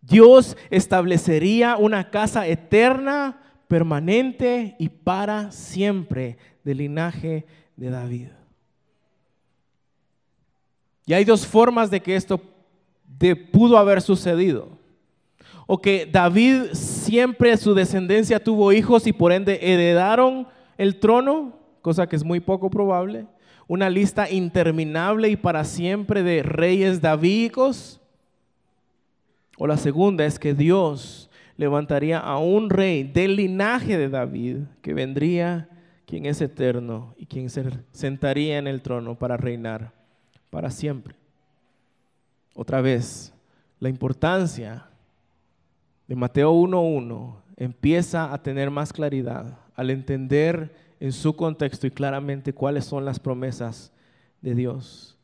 Dios establecería una casa eterna permanente y para siempre del linaje de David. Y hay dos formas de que esto pudo haber sucedido. O que David siempre su descendencia tuvo hijos y por ende heredaron el trono, cosa que es muy poco probable. Una lista interminable y para siempre de reyes davídicos. O la segunda es que Dios levantaría a un rey del linaje de David que vendría quien es eterno y quien se sentaría en el trono para reinar para siempre. Otra vez, la importancia de Mateo 1.1 empieza a tener más claridad al entender en su contexto y claramente cuáles son las promesas de Dios.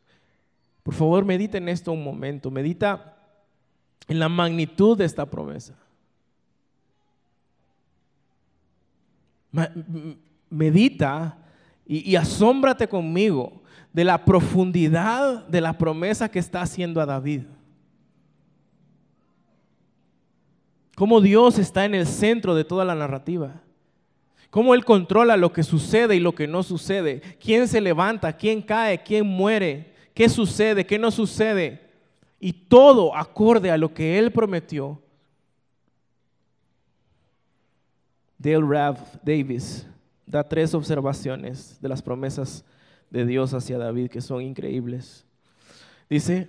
Por favor, medita en esto un momento, medita en la magnitud de esta promesa. Medita y, asómbrate conmigo de la profundidad de la promesa que está haciendo a David. Cómo Dios está en el centro de toda la narrativa. Cómo Él controla lo que sucede y lo que no sucede. Quién se levanta, quién cae, quién muere, qué sucede, qué no sucede. Y todo acorde a lo que Él prometió Dale Rav Davis da tres observaciones de las promesas de Dios hacia David que son increíbles. Dice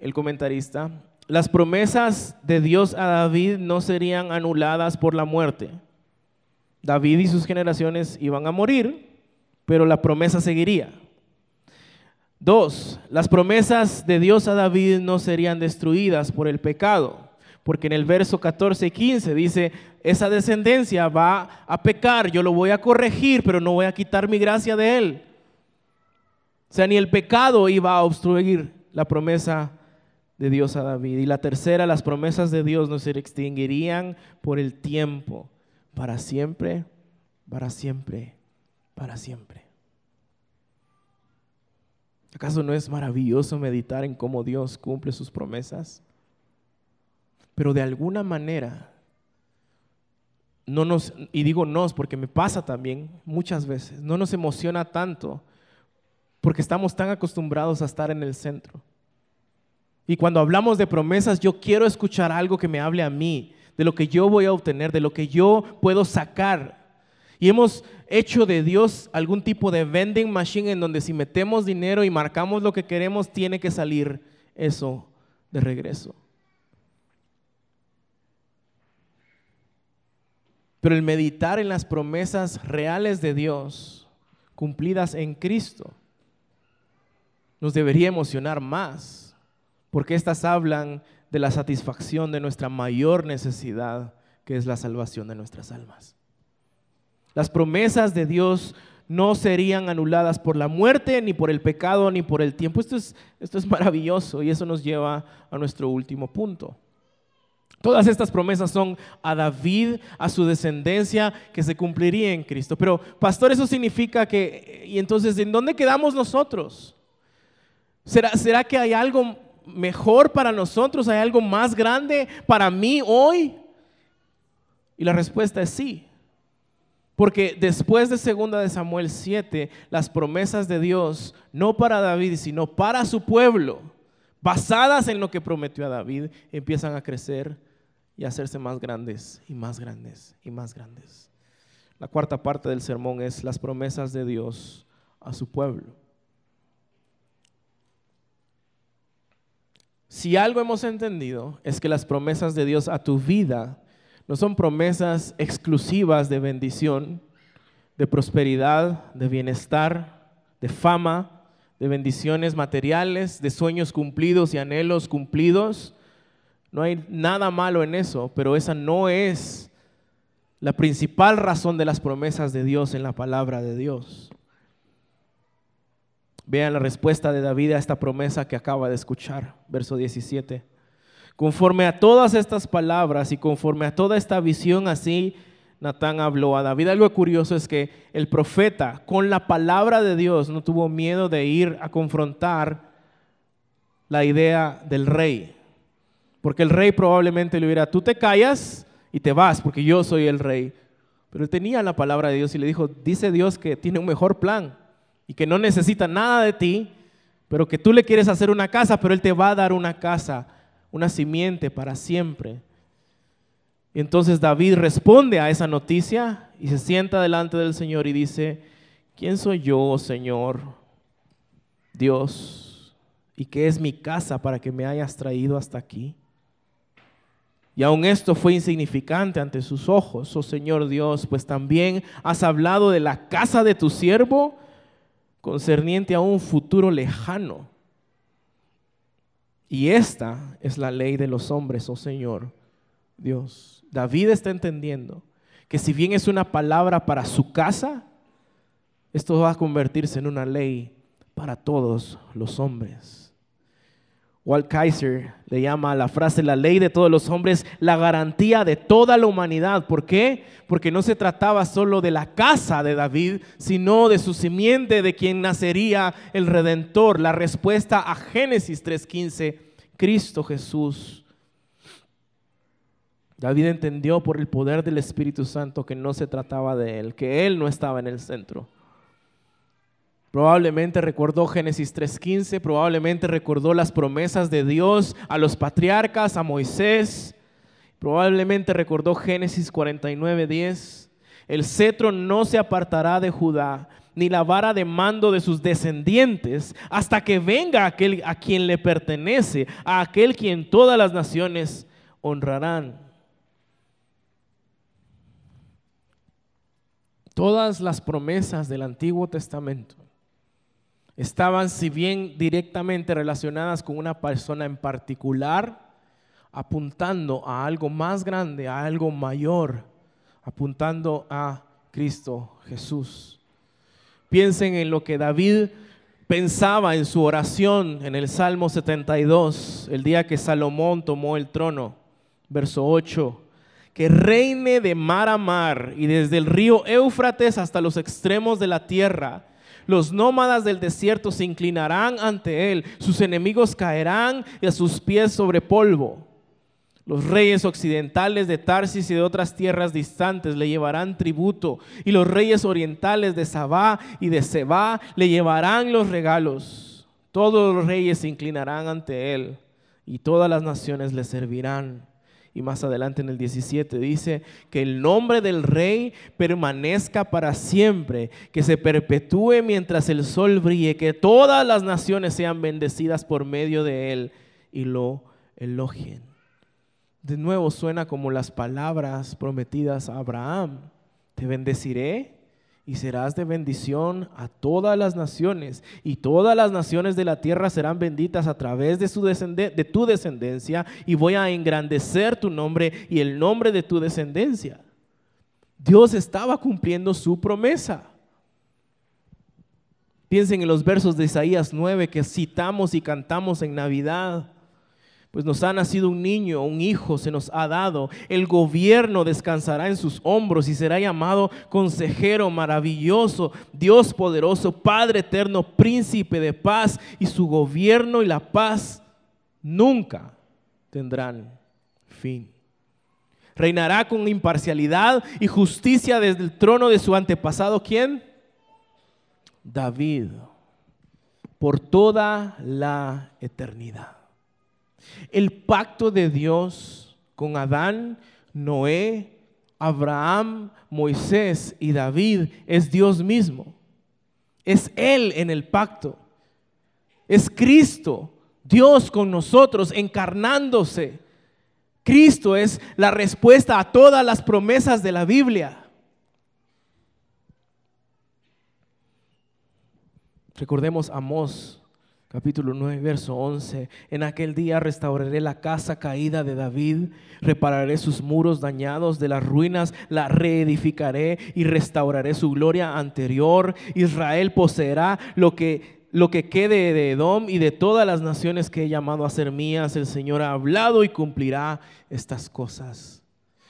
el comentarista, las promesas de Dios a David no serían anuladas por la muerte. David y sus generaciones iban a morir, pero la promesa seguiría. Dos, las promesas de Dios a David no serían destruidas por el pecado porque en el verso 14 y 15 dice, esa descendencia va a pecar, yo lo voy a corregir, pero no voy a quitar mi gracia de él. O sea, ni el pecado iba a obstruir la promesa de Dios a David. Y la tercera, las promesas de Dios no se extinguirían por el tiempo, para siempre, para siempre, para siempre. ¿Acaso no es maravilloso meditar en cómo Dios cumple sus promesas? Pero de alguna manera, no nos, y digo nos porque me pasa también muchas veces, no nos emociona tanto porque estamos tan acostumbrados a estar en el centro. Y cuando hablamos de promesas, yo quiero escuchar algo que me hable a mí, de lo que yo voy a obtener, de lo que yo puedo sacar. Y hemos hecho de Dios algún tipo de vending machine en donde si metemos dinero y marcamos lo que queremos, tiene que salir eso de regreso. Pero el meditar en las promesas reales de Dios, cumplidas en Cristo, nos debería emocionar más, porque estas hablan de la satisfacción de nuestra mayor necesidad, que es la salvación de nuestras almas. Las promesas de Dios no serían anuladas por la muerte, ni por el pecado, ni por el tiempo. Esto es, esto es maravilloso y eso nos lleva a nuestro último punto. Todas estas promesas son a David, a su descendencia, que se cumpliría en Cristo. Pero, pastor, eso significa que, y entonces, ¿en dónde quedamos nosotros? ¿Será, ¿Será que hay algo mejor para nosotros? ¿Hay algo más grande para mí hoy? Y la respuesta es sí. Porque después de segunda de Samuel 7, las promesas de Dios, no para David, sino para su pueblo, basadas en lo que prometió a David, empiezan a crecer y a hacerse más grandes y más grandes y más grandes. La cuarta parte del sermón es las promesas de Dios a su pueblo. Si algo hemos entendido es que las promesas de Dios a tu vida no son promesas exclusivas de bendición, de prosperidad, de bienestar, de fama, de bendiciones materiales, de sueños cumplidos y anhelos cumplidos. No hay nada malo en eso, pero esa no es la principal razón de las promesas de Dios en la palabra de Dios. Vean la respuesta de David a esta promesa que acaba de escuchar, verso 17. Conforme a todas estas palabras y conforme a toda esta visión, así Natán habló a David. Algo curioso es que el profeta, con la palabra de Dios, no tuvo miedo de ir a confrontar la idea del rey. Porque el rey probablemente le hubiera, tú te callas y te vas, porque yo soy el rey. Pero él tenía la palabra de Dios y le dijo, dice Dios que tiene un mejor plan y que no necesita nada de ti, pero que tú le quieres hacer una casa, pero Él te va a dar una casa, una simiente para siempre. Y entonces David responde a esa noticia y se sienta delante del Señor y dice, ¿quién soy yo, Señor, Dios? ¿Y qué es mi casa para que me hayas traído hasta aquí? Y aun esto fue insignificante ante sus ojos, oh Señor Dios, pues también has hablado de la casa de tu siervo concerniente a un futuro lejano. Y esta es la ley de los hombres, oh Señor Dios. David está entendiendo que si bien es una palabra para su casa, esto va a convertirse en una ley para todos los hombres. Walt Kaiser le llama a la frase la ley de todos los hombres la garantía de toda la humanidad. ¿Por qué? Porque no se trataba solo de la casa de David, sino de su simiente de quien nacería el Redentor. La respuesta a Génesis 3.15, Cristo Jesús. David entendió por el poder del Espíritu Santo que no se trataba de él, que él no estaba en el centro Probablemente recordó Génesis 3.15, probablemente recordó las promesas de Dios a los patriarcas, a Moisés, probablemente recordó Génesis 49.10. El cetro no se apartará de Judá, ni la vara de mando de sus descendientes, hasta que venga aquel a quien le pertenece, a aquel quien todas las naciones honrarán. Todas las promesas del Antiguo Testamento estaban, si bien directamente relacionadas con una persona en particular, apuntando a algo más grande, a algo mayor, apuntando a Cristo Jesús. Piensen en lo que David pensaba en su oración en el Salmo 72, el día que Salomón tomó el trono, verso 8 que reine de mar a mar y desde el río Éufrates hasta los extremos de la tierra. Los nómadas del desierto se inclinarán ante él, sus enemigos caerán y a sus pies sobre polvo. Los reyes occidentales de Tarsis y de otras tierras distantes le llevarán tributo, y los reyes orientales de Sabá y de Seba le llevarán los regalos. Todos los reyes se inclinarán ante él, y todas las naciones le servirán. Y más adelante en el 17 dice que el nombre del rey permanezca para siempre, que se perpetúe mientras el sol brille, que todas las naciones sean bendecidas por medio de él y lo elogien de nuevo suena como las palabras prometidas a Abraham. Te bendeciré y serás de bendición a todas las naciones, y todas las naciones de la tierra serán benditas a través de, su de tu descendencia, y voy a engrandecer tu nombre y el nombre de tu descendencia. Dios estaba cumpliendo su promesa. Piensen en los versos de Isaías 9 que citamos y cantamos en Navidad pues nos ha nacido un niño, un hijo se nos ha dado. El gobierno descansará en sus hombros y será llamado consejero maravilloso, Dios poderoso, Padre eterno, príncipe de paz. Y su gobierno y la paz nunca tendrán fin. Reinará con imparcialidad y justicia desde el trono de su antepasado. ¿Quién? David. Por toda la eternidad. El pacto de Dios con Adán, Noé, Abraham, Moisés y David es Dios mismo. Es Él en el pacto. Es Cristo, Dios con nosotros, encarnándose. Cristo es la respuesta a todas las promesas de la Biblia. Recordemos a Amós capítulo 9, verso 11. En aquel día restauraré la casa caída de David, repararé sus muros dañados de las ruinas, la reedificaré y restauraré su gloria anterior. Israel poseerá lo que lo que quede de Edom y de todas las naciones que he llamado a ser mías, el Señor ha hablado y cumplirá estas cosas.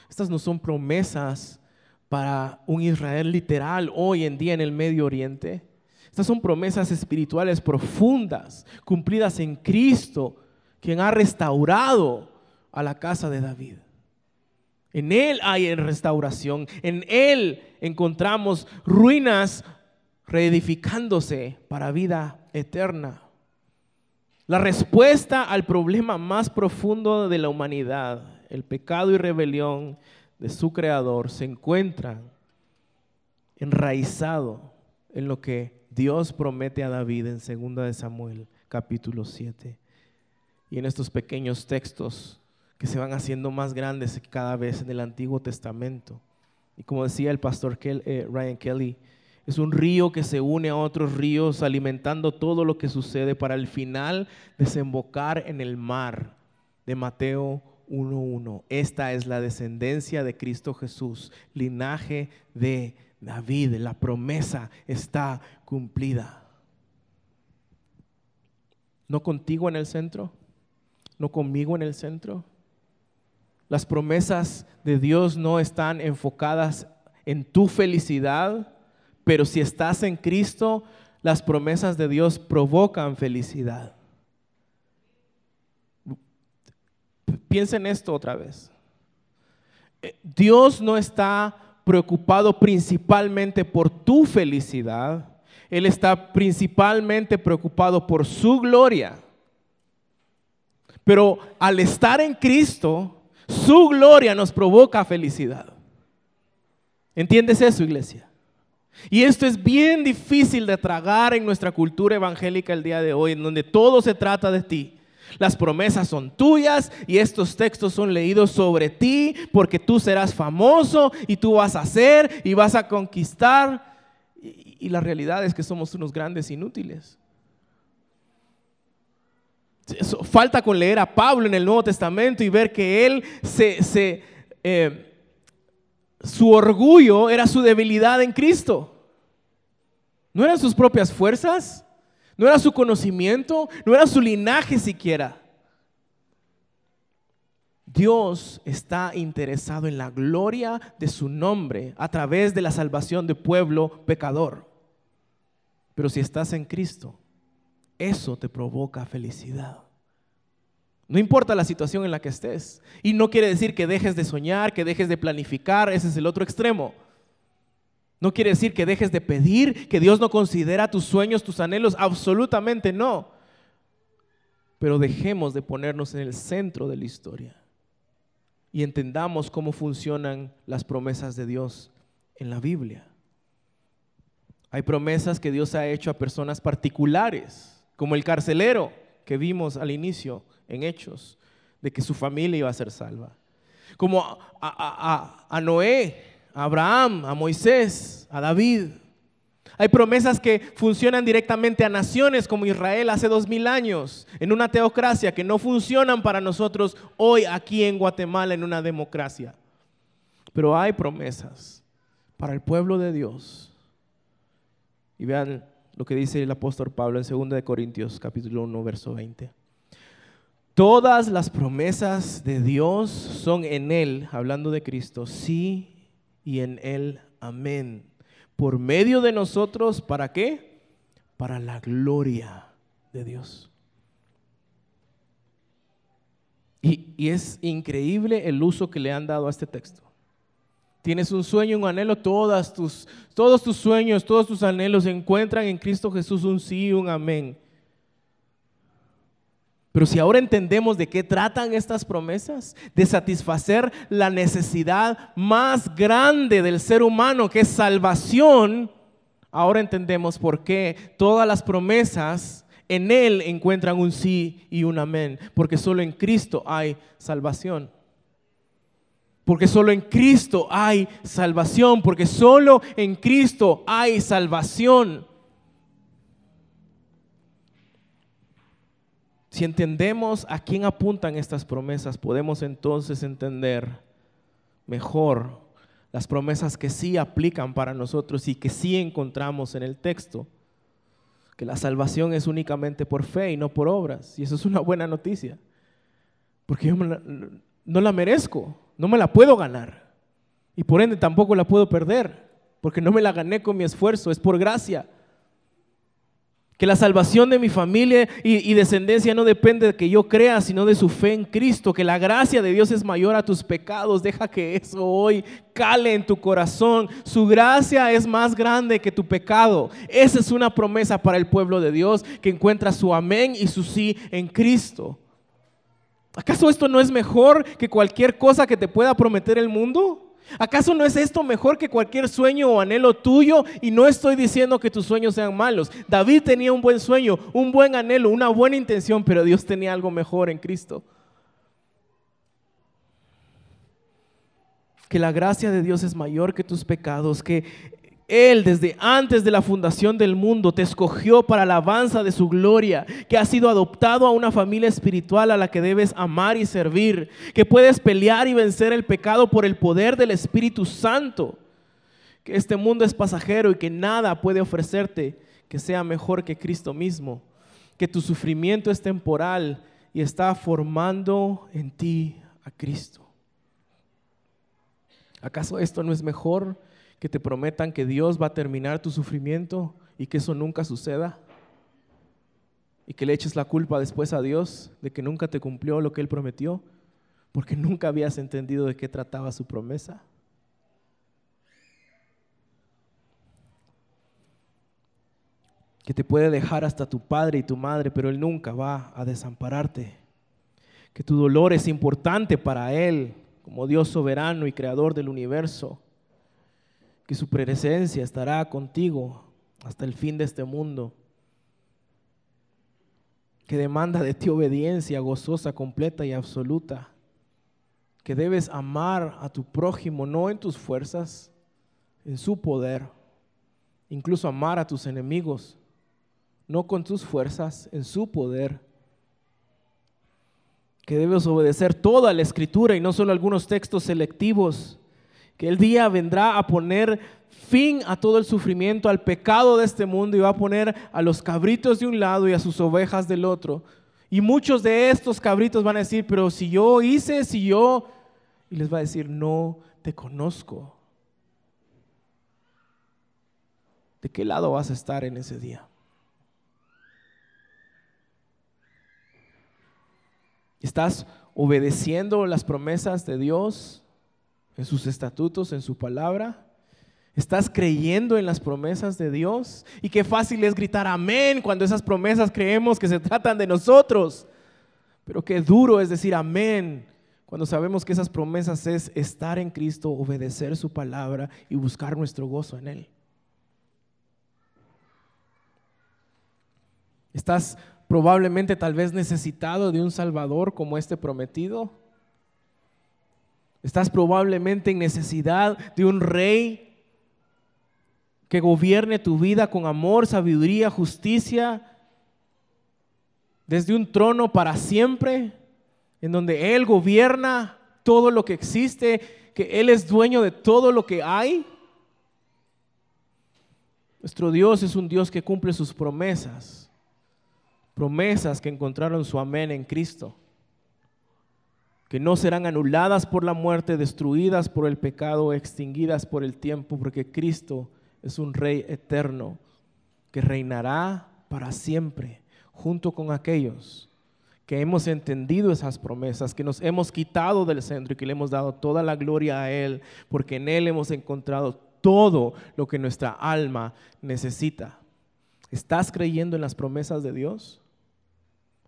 Estas no son promesas para un Israel literal hoy en día en el Medio Oriente. Estas son promesas espirituales profundas, cumplidas en Cristo, quien ha restaurado a la casa de David. En Él hay restauración, en Él encontramos ruinas reedificándose para vida eterna. La respuesta al problema más profundo de la humanidad, el pecado y rebelión de su creador, se encuentra enraizado en lo que Dios promete a David en 2 de Samuel capítulo 7. Y en estos pequeños textos que se van haciendo más grandes cada vez en el Antiguo Testamento. Y como decía el pastor eh, Ryan Kelly, es un río que se une a otros ríos alimentando todo lo que sucede para al final desembocar en el mar de Mateo 1.1. Esta es la descendencia de Cristo Jesús, linaje de David, la promesa está cumplida. ¿No contigo en el centro? ¿No conmigo en el centro? Las promesas de Dios no están enfocadas en tu felicidad, pero si estás en Cristo, las promesas de Dios provocan felicidad. Piensa en esto otra vez. Eh, Dios no está preocupado principalmente por tu felicidad, Él está principalmente preocupado por su gloria. Pero al estar en Cristo, su gloria nos provoca felicidad. ¿Entiendes eso, iglesia? Y esto es bien difícil de tragar en nuestra cultura evangélica el día de hoy, en donde todo se trata de ti. Las promesas son tuyas y estos textos son leídos sobre ti porque tú serás famoso y tú vas a hacer y vas a conquistar. Y, la realidad es que somos unos grandes inútiles. Falta con leer a Pablo en el Nuevo Testamento y ver que él eh, su orgullo era su debilidad en Cristo. No eran sus propias fuerzas, no era su conocimiento, no era su linaje siquiera. Dios está interesado en la gloria de su nombre a través de la salvación de pueblo pecador. Pero si estás en Cristo, eso te provoca felicidad. No importa la situación en la que estés. Y no quiere decir que dejes de soñar, que dejes de planificar, ese es el otro extremo. No quiere decir que dejes de pedir, que Dios no considera tus sueños, tus anhelos, absolutamente no. Pero dejemos de ponernos en el centro de la historia y entendamos cómo funcionan las promesas de Dios en la Biblia. Hay promesas que Dios ha hecho a personas particulares, como el carcelero que vimos al inicio en Hechos, de que su familia iba a ser salva. Como a, Noé, Abraham, a Moisés, a David. Hay promesas que funcionan directamente a naciones como Israel hace dos mil años, en una teocracia, que no funcionan para nosotros hoy aquí en Guatemala en una democracia. Pero hay promesas para el pueblo de Dios. Y vean lo que dice el apóstol Pablo en 2 de Corintios capítulo 1 verso 20. Todas las promesas de Dios son en Él, hablando de Cristo, sí y en Él, amén por medio de nosotros, ¿para qué? Para la gloria de Dios. Y, es increíble el uso que le han dado a este texto. Tienes un sueño, un anhelo, todas tus, todos tus sueños, todos tus anhelos encuentran en Cristo Jesús un sí, un amén. Pero si ahora entendemos de qué tratan estas promesas, de satisfacer la necesidad más grande del ser humano, que es salvación, ahora entendemos por qué todas las promesas en Él encuentran un sí y un amén, porque solo en Cristo hay salvación. Porque solo en Cristo hay salvación, porque solo en Cristo hay salvación. Si entendemos a quién apuntan estas promesas, podemos entonces entender mejor las promesas que sí aplican para nosotros y que sí encontramos en el texto. Que la salvación es únicamente por fe y no por obras. Y eso es una buena noticia. Porque yo no la merezco, no me la puedo ganar. Y por ende tampoco la puedo perder, porque no me la gané con mi esfuerzo, es por gracia que la salvación de mi familia y, descendencia no depende de que yo crea, sino de su fe en Cristo. Que la gracia de Dios es mayor a tus pecados. Deja que eso hoy cale en tu corazón. Su gracia es más grande que tu pecado. Esa es una promesa para el pueblo de Dios que encuentra su amén y su sí en Cristo. ¿Acaso esto no es mejor que cualquier cosa que te pueda prometer el mundo? ¿Acaso no es esto mejor que cualquier sueño o anhelo tuyo? Y no estoy diciendo que tus sueños sean malos. David tenía un buen sueño, un buen anhelo, una buena intención, pero Dios tenía algo mejor en Cristo. Que la gracia de Dios es mayor que tus pecados, que él desde antes de la fundación del mundo te escogió para la alabanza de su gloria, que has sido adoptado a una familia espiritual a la que debes amar y servir, que puedes pelear y vencer el pecado por el poder del Espíritu Santo, que este mundo es pasajero y que nada puede ofrecerte que sea mejor que Cristo mismo, que tu sufrimiento es temporal y está formando en ti a Cristo. ¿Acaso esto no es mejor? Que te prometan que Dios va a terminar tu sufrimiento y que eso nunca suceda. Y que le eches la culpa después a Dios de que nunca te cumplió lo que Él prometió, porque nunca habías entendido de qué trataba su promesa. Que te puede dejar hasta tu padre y tu madre, pero Él nunca va a desampararte. Que tu dolor es importante para Él como Dios soberano y creador del universo que su presencia estará contigo hasta el fin de este mundo, que demanda de ti obediencia gozosa, completa y absoluta, que debes amar a tu prójimo no en tus fuerzas, en su poder, incluso amar a tus enemigos, no con tus fuerzas, en su poder, que debes obedecer toda la escritura y no solo algunos textos selectivos que el día vendrá a poner fin a todo el sufrimiento, al pecado de este mundo y va a poner a los cabritos de un lado y a sus ovejas del otro. Y muchos de estos cabritos van a decir, pero si yo hice, si yo... Y les va a decir, no te conozco. ¿De qué lado vas a estar en ese día? ¿Estás obedeciendo las promesas de Dios en sus estatutos, en su palabra? ¿Estás creyendo en las promesas de Dios? Y qué fácil es gritar amén cuando esas promesas creemos que se tratan de nosotros. Pero qué duro es decir amén cuando sabemos que esas promesas es estar en Cristo, obedecer su palabra y buscar nuestro gozo en Él. ¿Estás probablemente tal vez necesitado de un Salvador como este prometido? ¿Estás probablemente en necesidad de un rey que gobierne tu vida con amor, sabiduría, justicia, desde un trono para siempre, en donde Él gobierna todo lo que existe, que Él es dueño de todo lo que hay. Nuestro Dios es un Dios que cumple sus promesas, promesas que encontraron su amén en Cristo, que no serán anuladas por la muerte, destruidas por el pecado, extinguidas por el tiempo, porque Cristo es un rey eterno que reinará para siempre junto con aquellos que hemos entendido esas promesas, que nos hemos quitado del centro y que le hemos dado toda la gloria a Él, porque en Él hemos encontrado todo lo que nuestra alma necesita. ¿Estás creyendo en las promesas de Dios?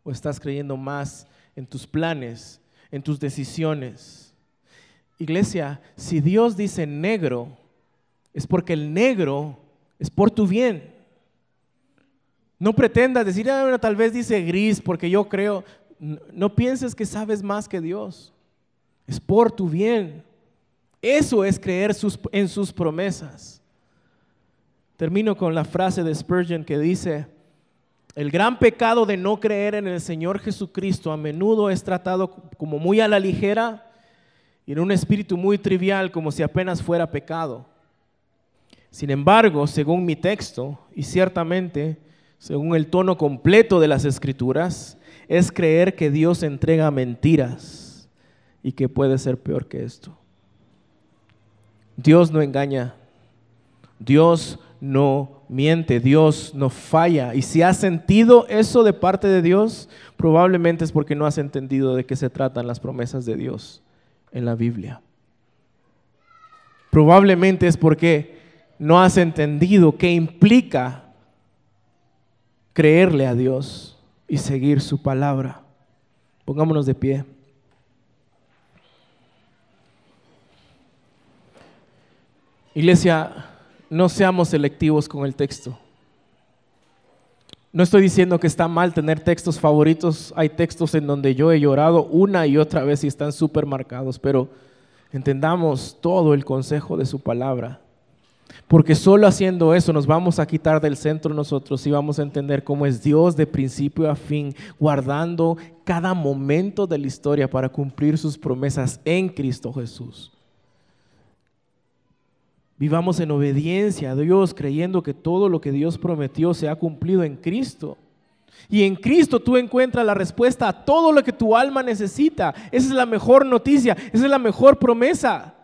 ¿O estás creyendo más en tus planes, en tus decisiones? Iglesia, si Dios dice negro, es porque el negro es por tu bien. No pretendas decir, ah, tal vez dice gris porque yo creo. No, pienses que sabes más que Dios. Es por tu bien. Eso es creer en sus promesas. Termino con la frase de Spurgeon que dice, el gran pecado de no creer en el Señor Jesucristo a menudo es tratado como muy a la ligera y en un espíritu muy trivial como si apenas fuera pecado. Sin embargo, según mi texto, y ciertamente según el tono completo de las escrituras, es creer que Dios entrega mentiras y que puede ser peor que esto. Dios no engaña, Dios no miente, Dios no falla. Y si has sentido eso de parte de Dios, probablemente es porque no has entendido de qué se tratan las promesas de Dios en la Biblia. Probablemente es porque no has entendido qué implica creerle a Dios y seguir su palabra. Pongámonos de pie. Iglesia, no seamos selectivos con el texto. No estoy diciendo que está mal tener textos favoritos. Hay textos en donde yo he llorado una y otra vez y están súper marcados, pero entendamos todo el consejo de su palabra. Porque solo haciendo eso nos vamos a quitar del centro nosotros y vamos a entender cómo es Dios de principio a fin, guardando cada momento de la historia para cumplir sus promesas en Cristo Jesús. Vivamos en obediencia a Dios, creyendo que todo lo que Dios prometió se ha cumplido en Cristo. Y en Cristo tú encuentras la respuesta a todo lo que tu alma necesita. Esa es la mejor noticia, esa es la mejor promesa.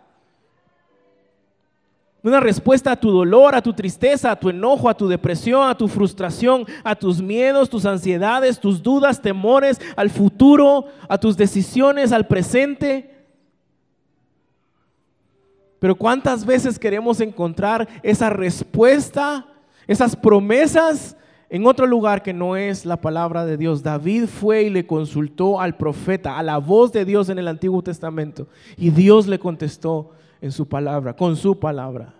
Una respuesta a tu dolor, a tu tristeza, a tu enojo, a tu depresión, a tu frustración, a tus miedos, tus ansiedades, tus dudas, temores, al futuro, a tus decisiones, al presente. Pero ¿cuántas veces queremos encontrar esa respuesta, esas promesas en otro lugar que no es la palabra de Dios? David fue y le consultó al profeta, a la voz de Dios en el Antiguo Testamento, y Dios le contestó en su palabra, con su palabra.